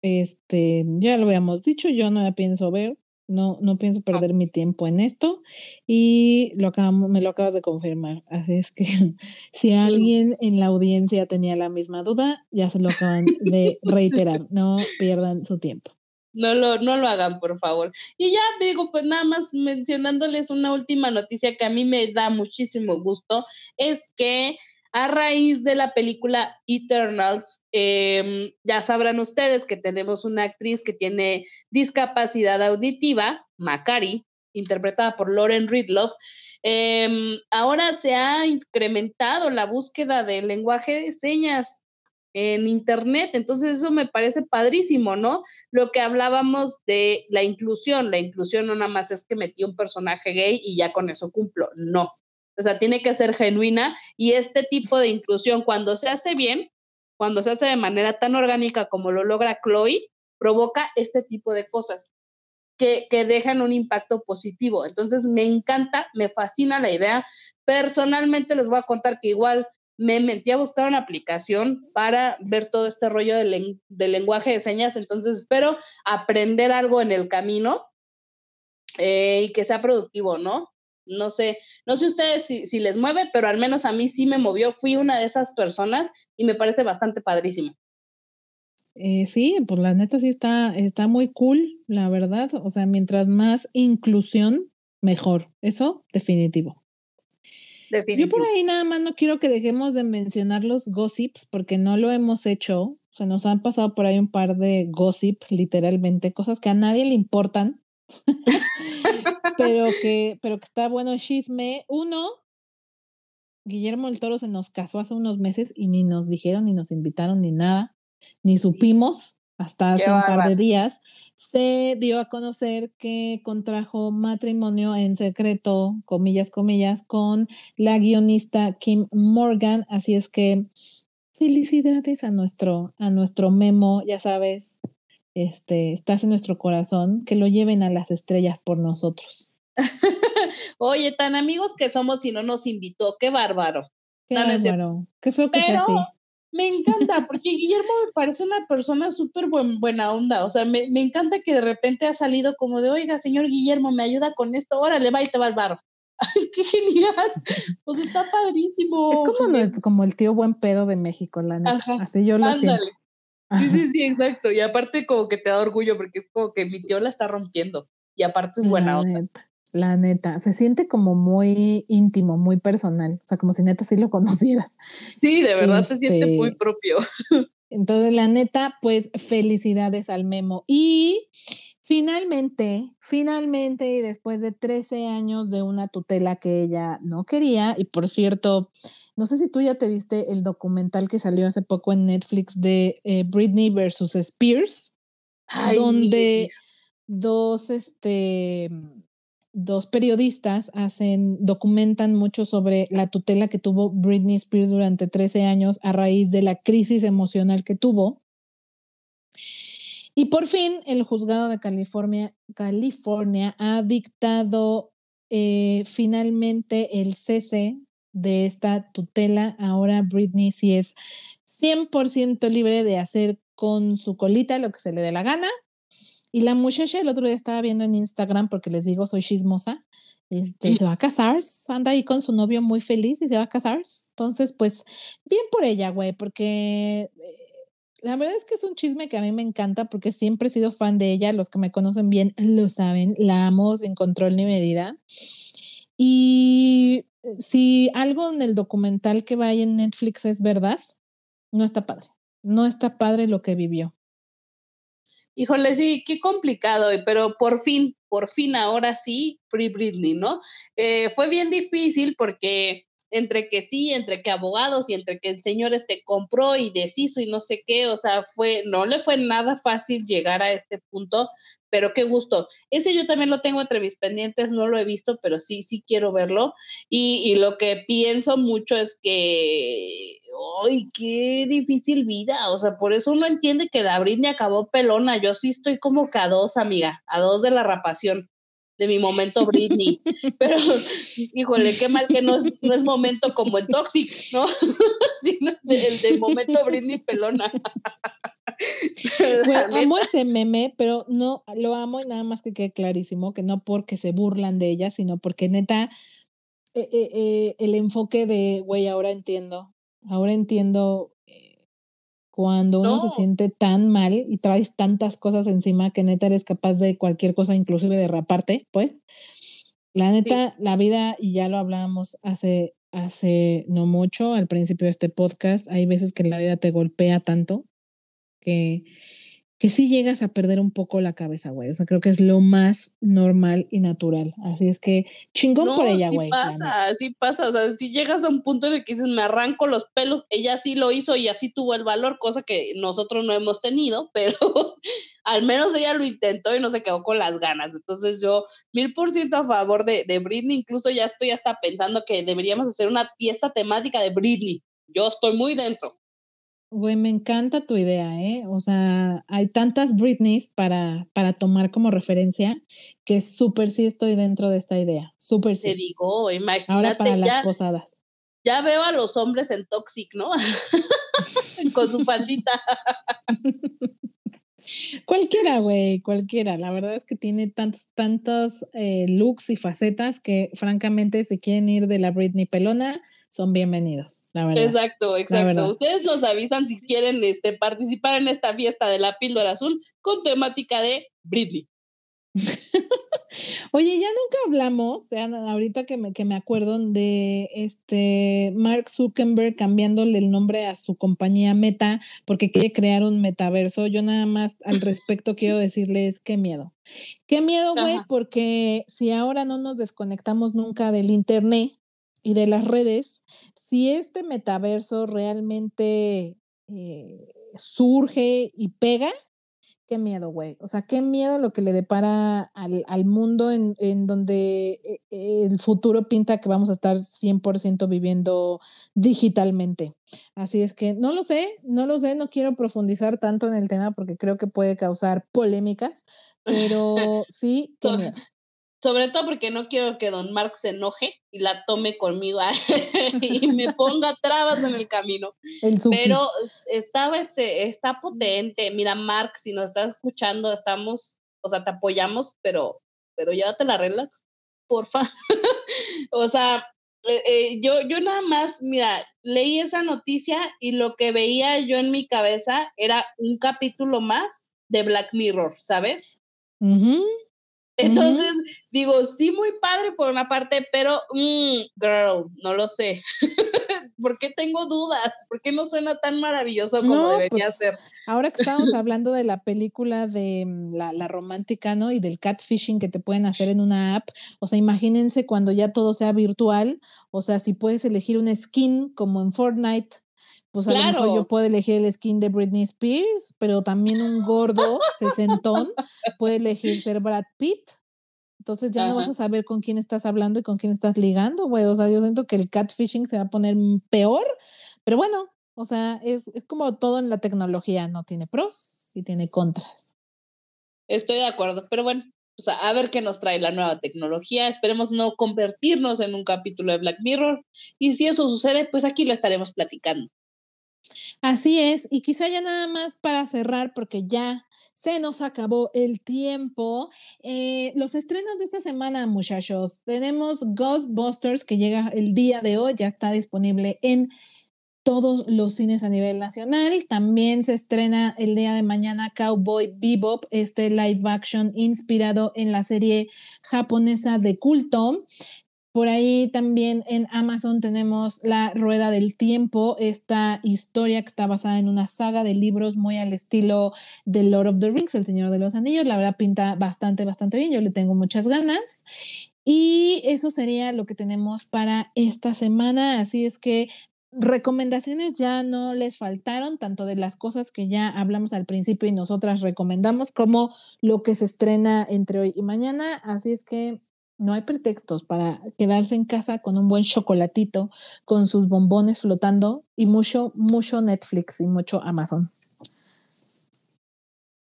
este, ya lo habíamos dicho, yo no la pienso ver, no, no pienso perder mi tiempo en esto y lo acabamos, me lo acabas de confirmar. Así es que <laughs> si alguien en la audiencia tenía la misma duda, ya se lo acaban de reiterar. No pierdan su tiempo. No lo, no lo hagan, por favor. Y ya digo, pues nada más mencionándoles una última noticia que a mí me da muchísimo gusto, es que a raíz de la película Eternals, em, ya sabrán ustedes que tenemos una actriz que tiene discapacidad auditiva, Macari, interpretada por Lauren Ridloff. Em, ahora se ha incrementado la búsqueda del lenguaje de señas en Internet, entonces eso me parece padrísimo, ¿no? Lo que hablábamos de la inclusión, la inclusión no nada más es que metí un personaje gay y ya con eso cumplo, no o sea, tiene que ser genuina y este tipo de inclusión, cuando se hace bien, cuando se hace de manera tan orgánica como lo logra Chloe, provoca este tipo de cosas que, que dejan un impacto positivo. Entonces, me encanta, me fascina la idea. Personalmente les voy a contar que igual me metí a buscar una aplicación para ver todo este rollo del, lenguaje de señas, entonces espero aprender algo en el camino eh, y que sea productivo, ¿no? No sé, no sé ustedes si, les mueve, pero al menos a mí sí me movió, fui una de esas personas y me parece bastante padrísimo. Eh, sí, pues la neta sí está, está muy cool, la verdad. O sea, mientras más inclusión, mejor. Eso, definitivo. Yo por ahí nada más no quiero que dejemos de mencionar los gossips porque no lo hemos hecho. O sea, nos han pasado por ahí un par de gossip, literalmente, cosas que a nadie le importan. <laughs> pero que, pero que está bueno chisme. Uno, Guillermo el Toro se nos casó hace unos meses y ni nos dijeron, ni nos invitaron, ni nada, ni supimos hasta hace un par de días, se dio a conocer que contrajo matrimonio en secreto, comillas, comillas, con la guionista Kim Morgan. Así es que felicidades a nuestro, a nuestro memo, ya sabes, este, estás en nuestro corazón, que lo lleven a las estrellas por nosotros. <laughs> Oye, tan amigos que somos y no nos invitó, qué bárbaro. Qué bárbaro, qué feo que sea así. Me encanta, <laughs> porque Guillermo me parece una persona súper buena onda. O sea, me, encanta que de repente ha salido como de, oiga, señor Guillermo, me ayuda con esto, órale, va y te va el barro. <laughs> ¡Ay, qué genial! Pues está padrísimo. Es como, es como el tío buen pedo de México, la neta. Así yo lo siento. Sí, sí, <laughs> sí, exacto. Y aparte como que te da orgullo porque es como que mi tío la está rompiendo. Y aparte es buena onda. La neta, se siente como muy íntimo, muy personal, o sea, como si neta sí lo <laughs> conocieras. Sí, de verdad se siente muy este, propio. <laughs> Entonces, la neta, pues felicidades al Memo. Y finalmente, finalmente, y después de 13 años de una tutela que ella no quería, y por cierto, no sé si tú ya te viste el documental que salió hace poco en Netflix de eh, Britney versus Spears, donde dos, este, dos periodistas hacen, documentan mucho sobre la tutela que tuvo Britney Spears durante 13 años a raíz de la crisis emocional que tuvo. Y por fin el juzgado de California, California ha dictado eh, finalmente el cese de esta tutela. Ahora Britney sí es 100% libre de hacer con su colita lo que se le dé la gana. Y la muchacha el otro día estaba viendo en Instagram, porque les digo, soy chismosa, y se va a casar, anda ahí con su novio muy feliz y se va a casar. Entonces, pues, bien por ella, güey, porque eh, la verdad es que es un chisme que a mí me encanta porque siempre he sido fan de ella, los que me conocen bien lo saben, la amo sin control ni medida. Y si algo en el documental que va en Netflix es verdad, no está padre. No está padre lo que vivió. Híjole, sí, qué complicado, pero por fin, por fin, ahora sí, Free Britney, ¿no? Eh, fue bien difícil porque entre que sí, entre que abogados y entre que el señor este compró y deshizo y no sé qué, o sea, fue, no le fue nada fácil llegar a este punto, pero qué gusto. Ese yo también lo tengo entre mis pendientes, no lo he visto, pero sí, sí quiero verlo. Y, lo que pienso mucho es que, ¡ay, qué difícil vida! O sea, por eso uno entiende que la Britney acabó pelona. Yo sí estoy como que a dos, amiga, a dos de la rapación de mi momento Britney. <laughs> Pero, híjole, qué mal que no es, no es momento como el Toxic, ¿no? <laughs> Sino el del momento Britney pelona. amo ese meme, pero no lo amo y nada más que quede clarísimo que no porque se burlan de ella, sino porque neta eh, eh, eh, el enfoque de, güey, ahora entiendo, ahora entiendo cuando uno se siente tan mal y traes tantas cosas encima que neta eres capaz de cualquier cosa, inclusive de raparte, pues. La neta, la vida, y ya lo hablábamos hace, hace no mucho, al principio de este podcast, hay veces que la vida te golpea tanto que, que sí llegas a perder un poco la cabeza, güey. O sea, creo que es lo más normal y natural. Así es que chingón por ella, güey. Sí pasa, sí pasa. O sea, si llegas a un punto en el que dices, me arranco los pelos, ella sí lo hizo y así tuvo el valor, cosa que nosotros no hemos tenido, <laughs> pero al menos ella lo intentó y no se quedó con las ganas. Entonces yo mil por ciento a favor de, de Britney. Incluso ya estoy hasta pensando que deberíamos hacer una fiesta temática de Britney. Yo estoy muy dentro. Güey, me encanta tu idea, ¿eh? O sea, hay tantas Britneys para, para tomar como referencia que súper sí estoy dentro de esta idea. Súper sí. Te digo, imagínate. Ahora para las posadas. Ya veo a los hombres en Toxic, ¿no? <laughs> Con su faldita. <laughs> Cualquiera, güey, cualquiera. La verdad es que tiene tantos, tantos eh, looks y facetas que francamente si quieren ir de la Britney pelona, son bienvenidos, la verdad. Exacto, exacto. Ustedes nos avisan si quieren este, participar en esta fiesta de la píldora azul con temática de Britney. <laughs> Oye, ya nunca hablamos, sea, ahorita que me, que me acuerdo de este Mark Zuckerberg cambiándole el nombre a su compañía Meta porque quiere crear un metaverso. Yo nada más al <laughs> respecto quiero decirles qué miedo. Qué miedo, güey, porque si ahora no nos desconectamos nunca del internet y de las redes, si este metaverso realmente eh, surge y pega, qué miedo, güey. O sea, qué miedo lo que le depara al, mundo en, donde eh, eh, el futuro pinta que vamos a estar 100% viviendo digitalmente. Así es que no lo sé, no lo sé, no quiero profundizar tanto en el tema porque creo que puede causar polémicas, <laughs> pero sí, qué miedo. Sobre todo porque no quiero que don Mark se enoje y la tome conmigo <laughs> y me ponga trabas en el camino. Pero estaba este, está potente. Mira, Mark, si nos estás escuchando, estamos, o sea, te apoyamos, pero, pero llévate la relax, porfa. <laughs> o sea, eh, eh, yo, yo nada más, mira, leí esa noticia y lo que veía yo en mi cabeza era un capítulo más de Black Mirror, ¿sabes? Entonces, digo, sí, muy padre por una parte, pero, mm, girl, no lo sé. <laughs> ¿Por qué tengo dudas? ¿Por qué no suena tan maravilloso como debería pues, ser? Ahora que estábamos <laughs> hablando de la película de mm, la, la, romántica, ¿no? Y del catfishing que te pueden hacer en una app, o sea, imagínense cuando ya todo sea virtual, o sea, si puedes elegir un skin como en Fortnite, pues a lo mejor yo puedo elegir el skin de Britney Spears, pero también un gordo sesentón puede elegir ser Brad Pitt. Entonces ya no vas a saber con quién estás hablando y con quién estás ligando, güey. O sea, yo siento que el catfishing se va a poner peor, pero bueno, o sea, es, es como todo en la tecnología, no tiene pros y tiene contras. Estoy de acuerdo, pero bueno, o sea, a ver qué nos trae la nueva tecnología. Esperemos no convertirnos en un capítulo de Black Mirror. Y si eso sucede, pues aquí lo estaremos platicando. Así es, y quizá ya nada más para cerrar, porque ya se nos acabó el tiempo. Eh, los estrenos de esta semana, muchachos, tenemos Ghostbusters que llega el día de hoy, ya está disponible en todos los cines a nivel nacional. También se estrena el día de mañana Cowboy Bebop, este live action inspirado en la serie japonesa de culto. Por ahí también en Amazon tenemos La Rueda del Tiempo, esta historia que está basada en una saga de libros muy al estilo de Lord of the Rings, El Señor de los Anillos. La verdad pinta bastante, bastante bien. Yo le tengo muchas ganas. Y eso sería lo que tenemos para esta semana. Así es que recomendaciones ya no les faltaron, tanto de las cosas que ya hablamos al principio y nosotras recomendamos, como lo que se estrena entre hoy y mañana. Así es que no hay pretextos para quedarse en casa con un buen chocolatito, con sus bombones flotando y mucho, mucho Netflix y mucho Amazon.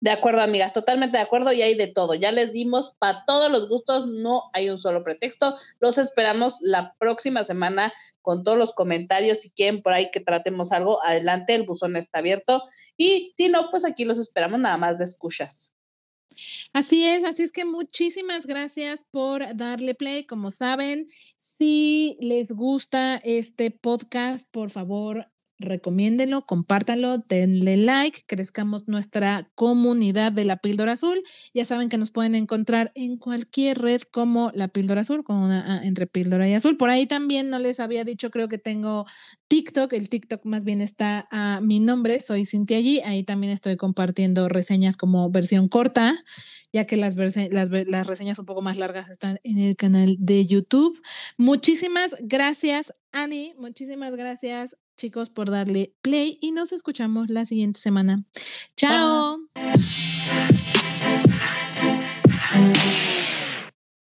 De acuerdo, amigas, totalmente de acuerdo y hay de todo. Ya les dimos para todos los gustos, no hay un solo pretexto. Los esperamos la próxima semana con todos los comentarios. Si quieren por ahí que tratemos algo, adelante, el buzón está abierto. Y si no, pues aquí los esperamos nada más de escuchas. Así es, así es que muchísimas gracias por darle play. Como saben, si les gusta este podcast, por favor, recomiéndenlo, compártanlo, denle like, crezcamos nuestra comunidad de la píldora azul. Ya saben que nos pueden encontrar en cualquier red como la píldora azul, con una entre píldora y azul. Por ahí también no les había dicho, creo que tengo TikTok, el TikTok más bien está a mi nombre, soy Cintia allí, ahí también estoy compartiendo reseñas como versión corta, ya que las, las reseñas un poco más largas están en el canal de YouTube. Muchísimas gracias, Ani, muchísimas gracias chicos, por darle play y nos escuchamos la siguiente semana. Chao.